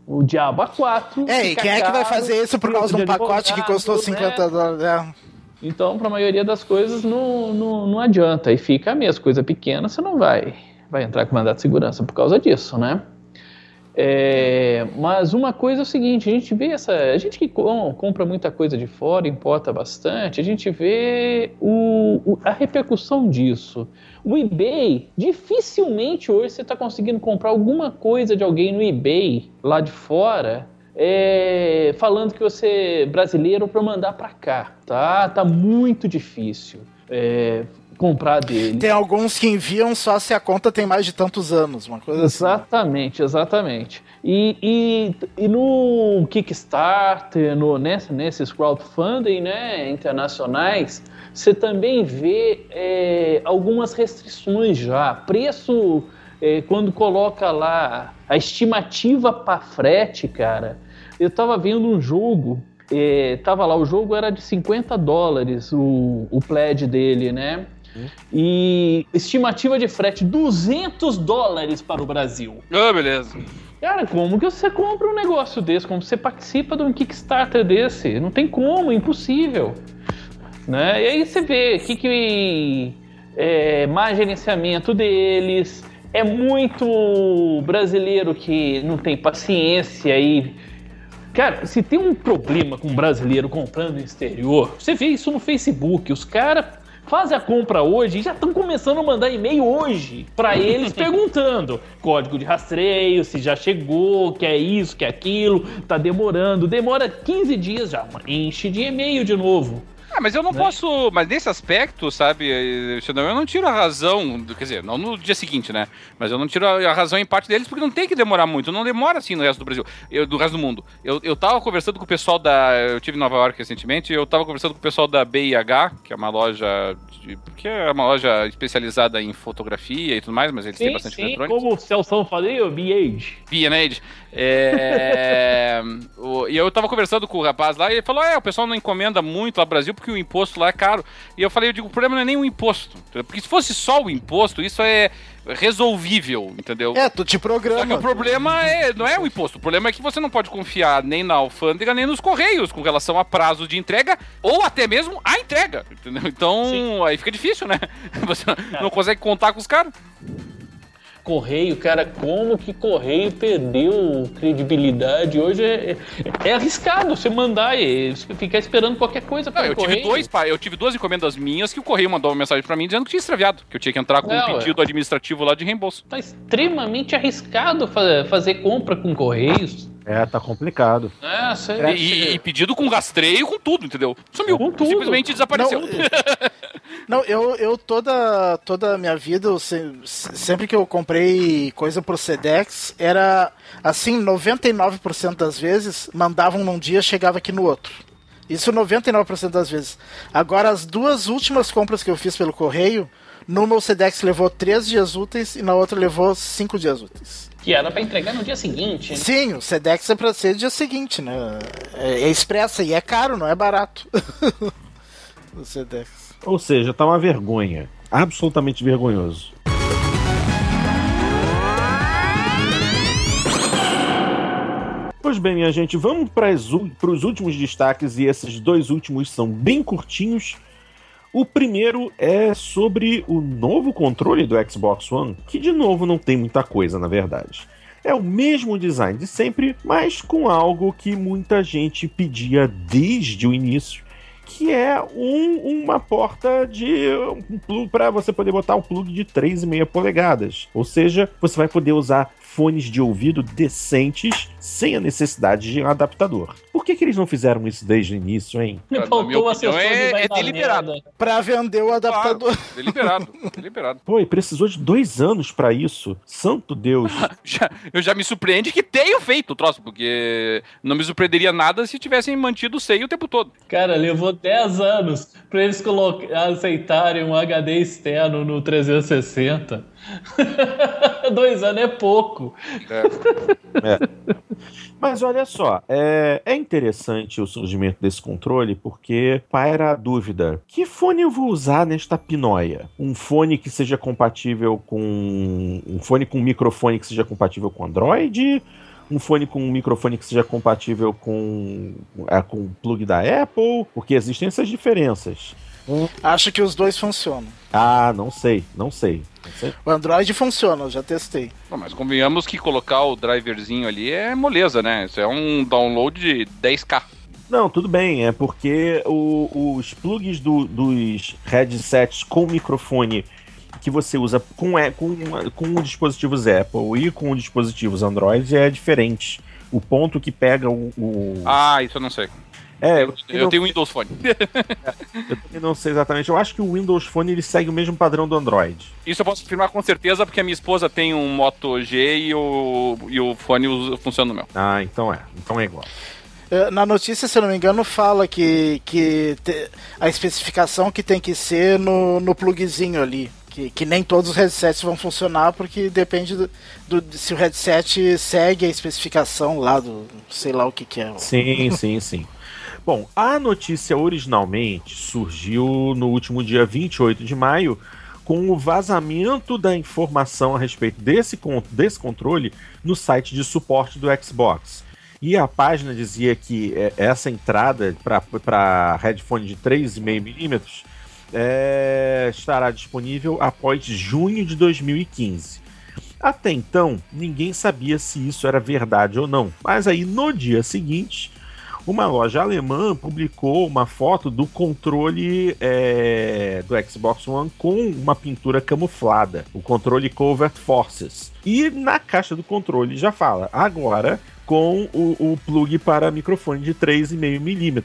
o Diabo A4. É, e quem é que vai fazer isso por causa de um pacote que custou 50 né? dólares? É. Então, para a maioria das coisas, não, não, não adianta. E fica mesmo, coisa pequena, você não vai, vai entrar com mandato de segurança por causa disso, né? É, mas uma coisa é o seguinte, a gente vê essa, a gente que compra muita coisa de fora, importa bastante, a gente vê o, o, a repercussão disso. O eBay, dificilmente hoje você está conseguindo comprar alguma coisa de alguém no eBay lá de fora é, falando que você é brasileiro para mandar para cá, tá? Tá muito difícil. É, comprar dele. Tem alguns que enviam só se a conta tem mais de tantos anos, uma coisa exatamente, assim. Exatamente, e, e, e, no Kickstarter, no, nesse, nesses crowdfunding né, internacionais, você também vê é, algumas restrições já. Preço, é, quando coloca lá a estimativa para frete, cara. Eu tava vendo um jogo, é, tava lá, o jogo era de 50 dólares, o, o pledge dele, né? E estimativa de frete 200 dólares para o Brasil. Ah, oh, beleza. Cara, como que você compra um negócio desse? Como você participa de um Kickstarter desse? Não tem como, é impossível. Né? E aí você vê que, que é, má gerenciamento deles, é muito brasileiro que não tem paciência e. Cara, se tem um problema com um brasileiro comprando no exterior, você vê isso no Facebook. Os caras fazem a compra hoje e já estão começando a mandar e-mail hoje para eles <laughs> perguntando código de rastreio, se já chegou, que é isso, que é aquilo, tá demorando. Demora 15 dias já, enche de e-mail de novo. Ah, mas eu não né? posso. Mas nesse aspecto, sabe, eu não tiro a razão. Quer dizer, não no dia seguinte, né? Mas eu não tiro a razão em parte deles porque não tem que demorar muito. Não demora assim no resto do Brasil, eu, do resto do mundo. Eu, eu tava conversando com o pessoal da. Eu tive em Nova York recentemente, eu tava conversando com o pessoal da BIH, que é uma loja. De, que é uma loja especializada em fotografia e tudo mais, mas eles sim, têm bastante sim, eletrônicos. Como o Celso falou, B-Age. B-Age. É, <laughs> o, e eu tava conversando com o rapaz lá e ele falou: é, o pessoal não encomenda muito lá no Brasil porque o imposto lá é caro. E eu falei: eu digo, o problema não é nem o imposto. Porque se fosse só o imposto, isso é resolvível, entendeu? É, tu te programa. Só que o problema é, não é o imposto, o problema é que você não pode confiar nem na alfândega nem nos correios com relação a prazo de entrega ou até mesmo a entrega, entendeu? Então, Sim. aí fica difícil, né? <laughs> Você não consegue contar com os caras. Correio, cara, como que Correio perdeu credibilidade? Hoje é, é, é arriscado você mandar e ficar esperando qualquer coisa para eu correio. tive dois, eu tive duas encomendas minhas que o Correio mandou uma mensagem para mim dizendo que tinha extraviado, que eu tinha que entrar com Não, um pedido é. administrativo lá de reembolso. Tá extremamente arriscado fazer compra com Correios. É, tá complicado. É, sério. E, e, pedido com rastreio, com tudo, entendeu? Sumiu. Com tudo. Simplesmente desapareceu. Não, <laughs> não, eu, eu toda, toda a minha vida, eu sempre que eu comprei coisa pro Sedex, era assim, 99% das vezes, mandavam num dia, chegava aqui no outro. Isso 99% das vezes. Agora, as duas últimas compras que eu fiz pelo correio, numa o Sedex levou 3 dias úteis e na outra levou 5 dias úteis. Que era para entregar no dia seguinte. Né? Sim, o Sedex é para ser no dia seguinte, né? É, é expressa e é caro, não é barato. <laughs> o Sedex. Ou seja, tá uma vergonha. Absolutamente vergonhoso. Pois bem, minha gente, vamos para os últimos destaques e esses dois últimos são bem curtinhos o primeiro é sobre o novo controle do Xbox One, que de novo não tem muita coisa, na verdade. É o mesmo design de sempre, mas com algo que muita gente pedia desde o início, que é um, uma porta de um para você poder botar um plug de 3,5 polegadas. Ou seja, você vai poder usar fones de ouvido decentes sem a necessidade de um adaptador. Por que, que eles não fizeram isso desde o início, hein? Me faltou acessor é, é deliberado. Pra vender o adaptador. Claro, deliberado, <laughs> deliberado. Pô, e precisou de dois anos para isso. Santo Deus. <laughs> já, eu já me surpreende que tenham feito o troço, porque não me surpreenderia nada se tivessem mantido o seio o tempo todo. Cara, levou 10 anos pra eles aceitarem um HD externo no 360. <laughs> Dois anos é pouco. É. é. Mas olha só, é, é, interessante o surgimento desse controle porque paira a dúvida: que fone eu vou usar nesta pinóia? Um fone que seja compatível com. Um fone com microfone que seja compatível com Android? um fone com um microfone que seja compatível com, é, com o plug da Apple, porque existem essas diferenças. Acho que os dois funcionam. Ah, não sei, não sei. O Android funciona, eu já testei. Não, mas convenhamos que colocar o driverzinho ali é moleza, né? Isso é um download de 10k. Não, tudo bem, é porque o, os plugs do, dos headsets com microfone que você usa com, com, com dispositivos Apple e com dispositivos Android é diferente. O ponto que pega o, o. Ah, isso eu não sei. É, eu, eu não... tenho Windows Phone. <laughs> eu também não sei exatamente. Eu acho que o Windows Phone ele segue o mesmo padrão do Android. Isso eu posso afirmar com certeza, porque a minha esposa tem um Moto G e o, e o fone funciona no meu. Ah, então é. Então é igual. É, na notícia, se eu não me engano, fala que, que a especificação que tem que ser no, no plugzinho ali. Que, que nem todos os headsets vão funcionar, porque depende do, do, se o headset segue a especificação lá do sei lá o que, que é. Sim, sim, sim. Bom, a notícia originalmente surgiu no último dia 28 de maio com o vazamento da informação a respeito desse, desse controle no site de suporte do Xbox. E a página dizia que é, essa entrada para headphone de 3,5mm é, estará disponível após junho de 2015. Até então, ninguém sabia se isso era verdade ou não, mas aí no dia seguinte uma loja alemã publicou uma foto do controle é, do Xbox One com uma pintura camuflada, o controle Covert Forces. E na caixa do controle já fala, agora com o, o plug para microfone de 3,5mm.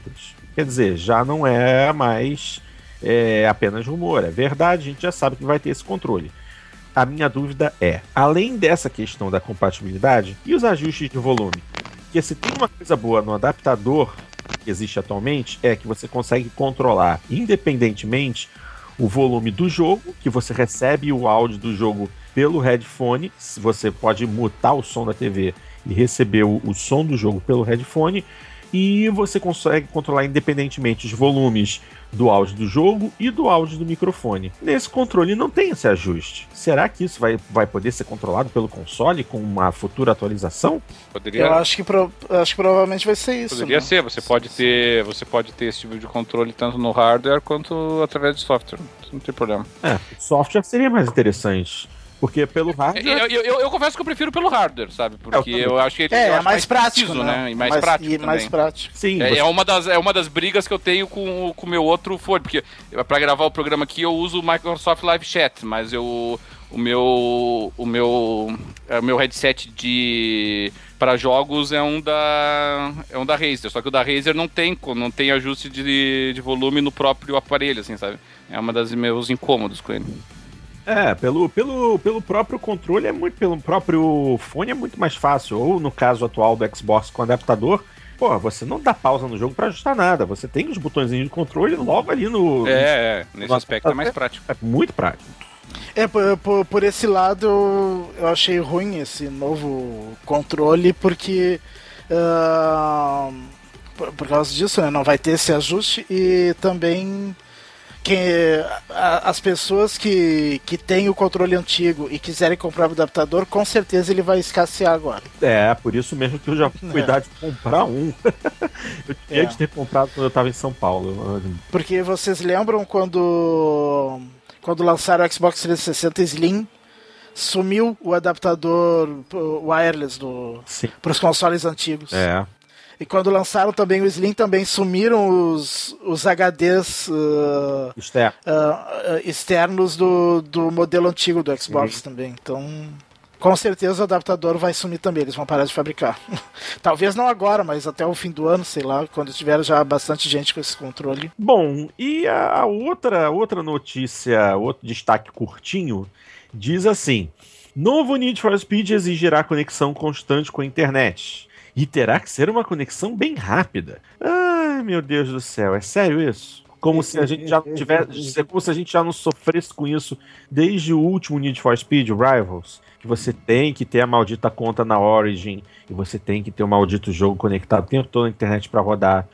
Quer dizer, já não é mais é, apenas rumor, é verdade, a gente já sabe que vai ter esse controle. A minha dúvida é, além dessa questão da compatibilidade e os ajustes de volume, porque se tem uma coisa boa no adaptador que existe atualmente, é que você consegue controlar independentemente o volume do jogo, que você recebe o áudio do jogo pelo headphone, você pode mutar o som da TV e receber o, o som do jogo pelo headphone, e você consegue controlar independentemente os volumes do áudio do jogo e do áudio do microfone. Nesse controle não tem esse ajuste. Será que isso vai, vai poder ser controlado pelo console com uma futura atualização? Poderia... Eu acho que, pro... acho que provavelmente vai ser isso. Poderia né? ser, você pode ter, você pode ter esse tipo de controle tanto no hardware quanto através de software. Não tem problema. É, software seria mais interessante. Porque pelo hardware. Eu, eu, eu, eu, confesso que eu prefiro pelo hardware, sabe? Porque eu, eu acho que ele é, é mais, mais prático, preciso, né? E mais, mais prático. E mais prático. Sim. É, você... é, uma das, é uma das brigas que eu tenho com o meu outro fone. Porque para gravar o programa aqui eu uso o Microsoft Live Chat, mas eu. O meu. O meu. É, o meu headset de para jogos é um da é um da Razer, só que o da Razer não tem não tem ajuste de, de volume no próprio aparelho, assim, sabe? É uma das meus incômodos com ele. É, pelo, pelo, pelo próprio controle é muito. Pelo próprio fone é muito mais fácil. Ou no caso atual do Xbox com adaptador, pô, você não dá pausa no jogo para ajustar nada. Você tem os botões de controle logo ali no. É, é nesse no aspecto é mais prático. É muito prático. É, por, por, por, esse lado eu achei ruim esse novo controle, porque. Uh, por, por, causa disso, né? Não vai ter esse ajuste e também que as pessoas que, que têm o controle antigo e quiserem comprar o adaptador, com certeza ele vai escassear agora. É, por isso mesmo que eu já fui é. de comprar um. <laughs> eu tinha é. de ter comprado quando eu estava em São Paulo. Porque vocês lembram quando quando lançaram o Xbox 360 Slim, sumiu o adaptador wireless para os consoles antigos. É. E quando lançaram também o Slim, também sumiram os, os HDs uh, uh, externos do, do modelo antigo do Xbox uhum. também. Então, com certeza o adaptador vai sumir também, eles vão parar de fabricar. <laughs> Talvez não agora, mas até o fim do ano, sei lá, quando tiver já bastante gente com esse controle. Bom, e a outra, outra notícia, outro destaque curtinho, diz assim: Novo Need for Speed exigirá conexão constante com a internet. E terá que ser uma conexão bem rápida. Ai, meu Deus do céu, é sério isso? Como se a gente já tivesse. Como se a gente já não sofresse com isso desde o último Need for Speed, Rivals. Que você tem que ter a maldita conta na Origin. E você tem que ter o maldito jogo conectado o tempo todo na internet para rodar.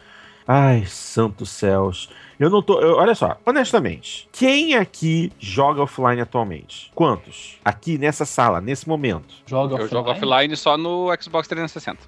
Ai, santos céus. Eu não tô. Eu, olha só, honestamente, quem aqui joga offline atualmente? Quantos? Aqui nessa sala, nesse momento. Joga eu offline? jogo offline só no Xbox 360.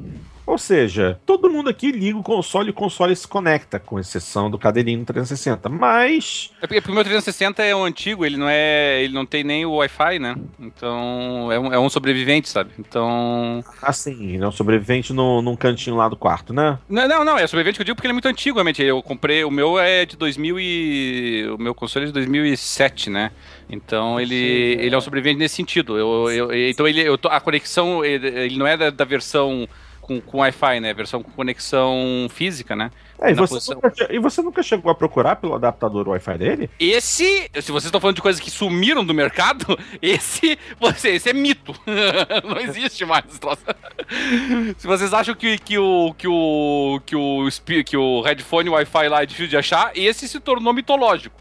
Ou seja, todo mundo aqui liga o console e o console se conecta, com exceção do cadeirinho 360. Mas. É porque o meu 360 é o antigo, ele não é. ele não tem nem o Wi-Fi, né? Então. É um, é um sobrevivente, sabe? Então. Ah, sim, ele é um sobrevivente no, num cantinho lá do quarto, né? Não, não, não, é sobrevivente que eu digo porque ele é muito antigo, realmente. Eu comprei. O meu é de 2000 e... O meu console é de 2007, né? Então ele, é. ele é um sobrevivente nesse sentido. Eu, eu, então ele, eu, a conexão ele, ele não é da, da versão com, com Wi-Fi, né? Versão com conexão física, né? É, e, você nunca, e, você nunca, chegou a procurar pelo adaptador Wi-Fi dele? Esse, se vocês estão falando de coisas que sumiram do mercado, <laughs> esse, você, esse é mito. <laughs> Não existe mais. se vocês acham que, que, o, que, o, que, o, que o headphone Wi-Fi lá é difícil de achar, esse se tornou mitológico.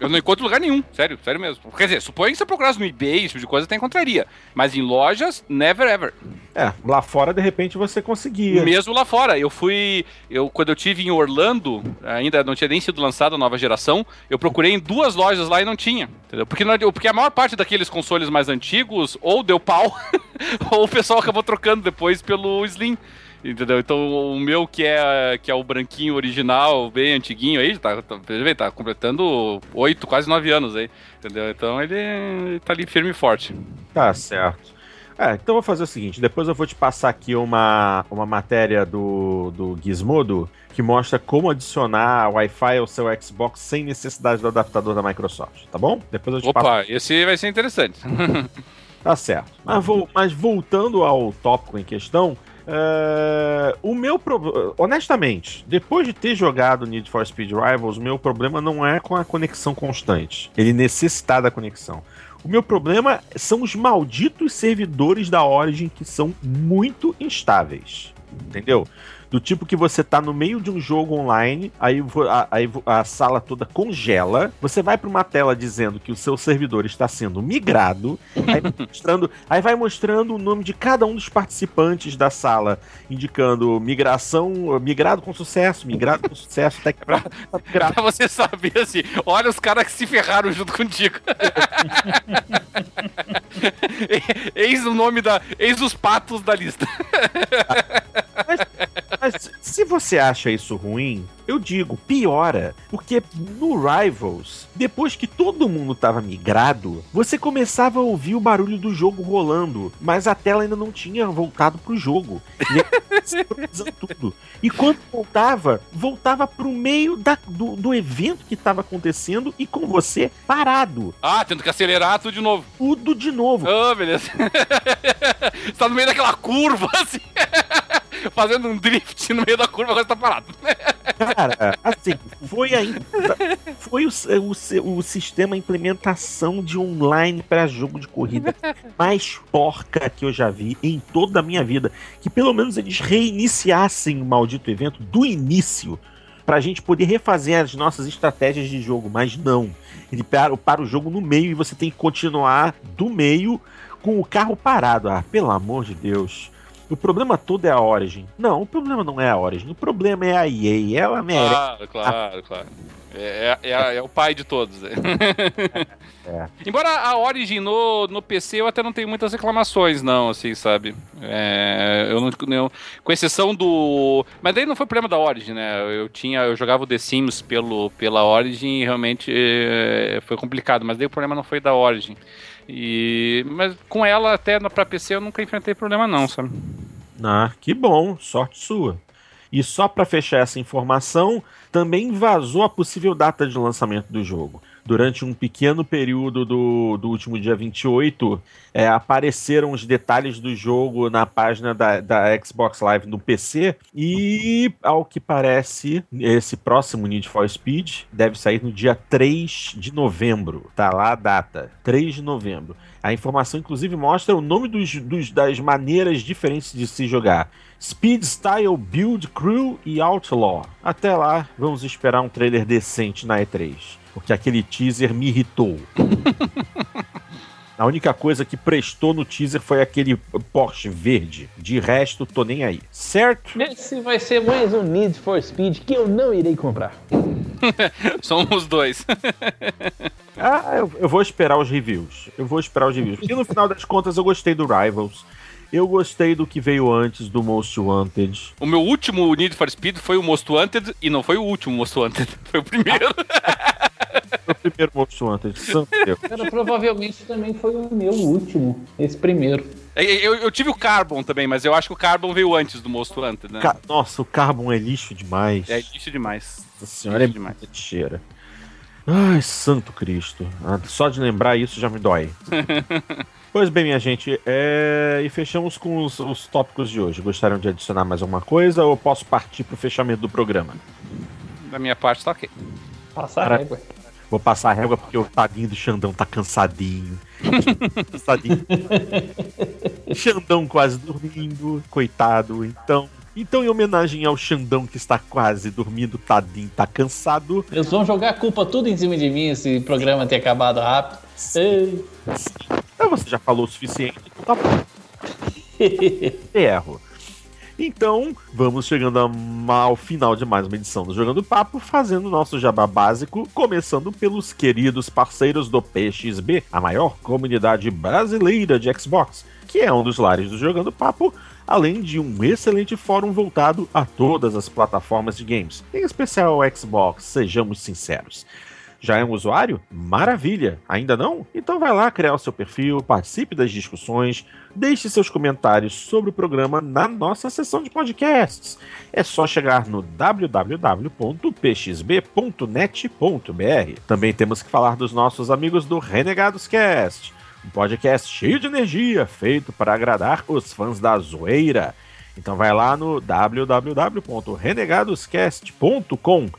Eu não encontro lugar nenhum, sério, sério mesmo. Quer dizer, suponho que se eu procurasse no eBay, esse tipo de coisa, até encontraria. Mas em lojas, never ever. É, lá fora, de repente, você conseguia. Mesmo lá fora. Eu fui. Eu, quando eu tive em Orlando, ainda não tinha nem sido lançada a nova geração, eu procurei em duas lojas lá e não tinha. Entendeu? Porque, não, porque a maior parte daqueles consoles mais antigos, ou deu pau, <laughs> ou o pessoal acabou trocando depois pelo Slim. Entendeu? Então o meu, que é, que é o branquinho original, bem antiguinho aí, tá, tá, tá completando oito, quase nove anos aí. Entendeu? Então ele, ele tá ali firme e forte. Tá certo. É, então vou fazer o seguinte: depois eu vou te passar aqui uma, uma matéria do, do Gizmodo que mostra como adicionar Wi-Fi ao seu Xbox sem necessidade do adaptador da Microsoft, tá bom? Depois eu te Opa, passo. esse vai ser interessante. <laughs> tá certo. Mas, vou, mas voltando ao tópico em questão, Uh, o meu problema, honestamente, depois de ter jogado Need for Speed Rivals, o meu problema não é com a conexão constante. Ele necessitar da conexão. O meu problema são os malditos servidores da Origin que são muito instáveis. Entendeu? Do tipo que você tá no meio de um jogo online, aí a, aí a sala toda congela, você vai para uma tela dizendo que o seu servidor está sendo migrado, aí, <laughs> mostrando, aí vai mostrando o nome de cada um dos participantes da sala, indicando migração, migrado com sucesso, migrado com sucesso, até <laughs> que pra, pra você saber assim, olha os caras que se ferraram junto contigo. <laughs> eis o nome da. Eis os patos da lista. Mas, mas se você acha isso ruim, eu digo, piora. Porque no Rivals, depois que todo mundo tava migrado, você começava a ouvir o barulho do jogo rolando, mas a tela ainda não tinha voltado pro jogo. E <laughs> tudo. E quando voltava, voltava pro meio da, do, do evento que tava acontecendo e com você parado. Ah, tendo que acelerar tudo de novo. Tudo de novo. Ah, oh, beleza. <laughs> você tá no meio daquela curva, assim. <laughs> fazendo um drift no meio da curva, agora tá parado. Cara, assim, foi ainda. Foi o, o, o sistema implementação de online para jogo de corrida mais porca que eu já vi em toda a minha vida. Que pelo menos eles reiniciassem o maldito evento do início pra gente poder refazer as nossas estratégias de jogo, mas não. Ele para, para o jogo no meio e você tem que continuar do meio com o carro parado. Ah, pelo amor de Deus. O problema todo é a Origin. Não, o problema não é a Origin. O problema é a EA. Ela merece. Claro, claro, claro. É, é, é, é, o pai de todos. Né? <laughs> É. Embora a Origin no, no PC eu até não tenho muitas reclamações, não, assim, sabe? É, eu não, eu, com exceção do. Mas daí não foi problema da Origin, né? Eu tinha. Eu jogava o The Sims pelo, pela Origin e realmente é, foi complicado, mas daí o problema não foi da Origin. E, mas com ela até para PC eu nunca enfrentei problema não, sabe? Ah, que bom, sorte sua. E só para fechar essa informação, também vazou a possível data de lançamento do jogo durante um pequeno período do, do último dia 28, é, apareceram os detalhes do jogo na página da, da Xbox Live no PC. E, ao que parece, esse próximo Need for Speed deve sair no dia 3 de novembro. Tá lá a data: 3 de novembro. A informação, inclusive, mostra o nome dos, dos, das maneiras diferentes de se jogar. Speed Style, Build, Crew e Outlaw. Até lá, vamos esperar um trailer decente na E3 porque aquele teaser me irritou. <laughs> A única coisa que prestou no teaser foi aquele Porsche verde. De resto, tô nem aí. Certo? Esse vai ser mais um Need for Speed que eu não irei comprar. <laughs> Somos dois. <laughs> ah, eu, eu, vou esperar os reviews. Eu vou esperar os reviews. Porque no final das contas eu gostei do Rivals. Eu gostei do que veio antes do Most Wanted. O meu último Need for Speed foi o Most Wanted e não foi o último Most Wanted. Foi o primeiro. O primeiro Most Wanted. Santo Deus. Cara, provavelmente também foi o meu último. Esse primeiro. É, eu, eu, tive o Carbon também, mas eu acho que o Carbon veio antes do Most Wanted, né? Ca Nossa, o Carbon é lixo demais. É lixo demais. Nossa senhora, lixo é demais. cheira. Ai, santo Cristo. Ah, só de lembrar isso já me dói. <laughs> Pois bem, minha gente, é... e fechamos com os, os, tópicos de hoje. Gostariam de adicionar mais alguma coisa ou posso partir para o fechamento do programa? Da minha parte, tá ok. Passar Para... régua. Vou passar a régua porque o tadinho do Xandão tá cansadinho. <laughs> cansadinho. Xandão quase dormindo, coitado. Então, então, em homenagem ao Xandão que está quase dormindo, tadinho, tá cansado. Eles vão jogar a culpa tudo em cima de mim esse programa ter acabado rápido. Sim. Então, você já falou o suficiente, então tá bom. <laughs> Erro. Então, vamos chegando ao final de mais uma edição do Jogando Papo, fazendo nosso jabá básico, começando pelos queridos parceiros do PXB, a maior comunidade brasileira de Xbox, que é um dos lares do Jogando Papo, além de um excelente fórum voltado a todas as plataformas de games, em especial ao Xbox, sejamos sinceros. Já é um usuário? Maravilha! Ainda não? Então vai lá criar o seu perfil, participe das discussões, deixe seus comentários sobre o programa na nossa seção de podcasts. É só chegar no www.pxb.net.br. Também temos que falar dos nossos amigos do Renegados Cast, um podcast cheio de energia, feito para agradar os fãs da zoeira. Então vai lá no www.renegadoscast.com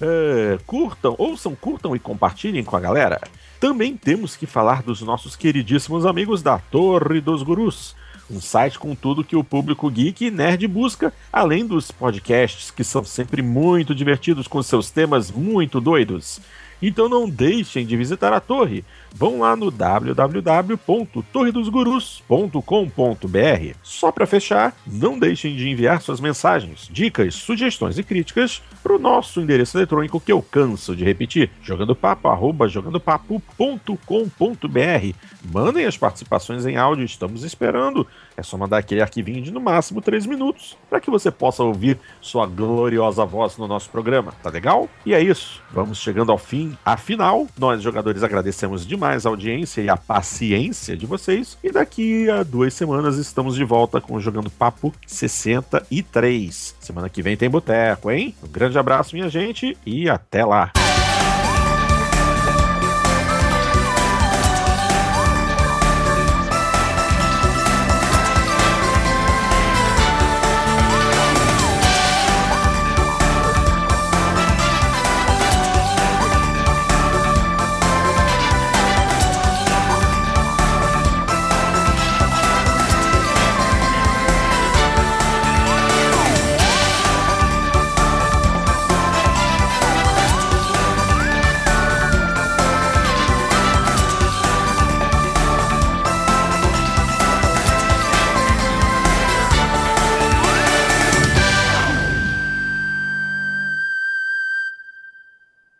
é, curtam, ouçam, curtam e compartilhem com a galera. Também temos que falar dos nossos queridíssimos amigos da Torre dos Gurus, um site com tudo que o público geek e nerd busca, além dos podcasts que são sempre muito divertidos com seus temas muito doidos. Então não deixem de visitar a torre. Vão lá no www.torredosgurus.com.br. Só para fechar, não deixem de enviar suas mensagens, dicas, sugestões e críticas para o nosso endereço eletrônico que eu canso de repetir, jogandopapo@jogandopapo.com.br. Mandem as participações em áudio, estamos esperando. É só mandar aquele arquivinho de no máximo 3 minutos para que você possa ouvir sua gloriosa voz no nosso programa. Tá legal? E é isso. Vamos chegando ao fim. Afinal, nós jogadores agradecemos demais a audiência e a paciência de vocês. E daqui a duas semanas estamos de volta com o Jogando Papo 63. Semana que vem tem boteco, hein? Um grande abraço, minha gente, e até lá!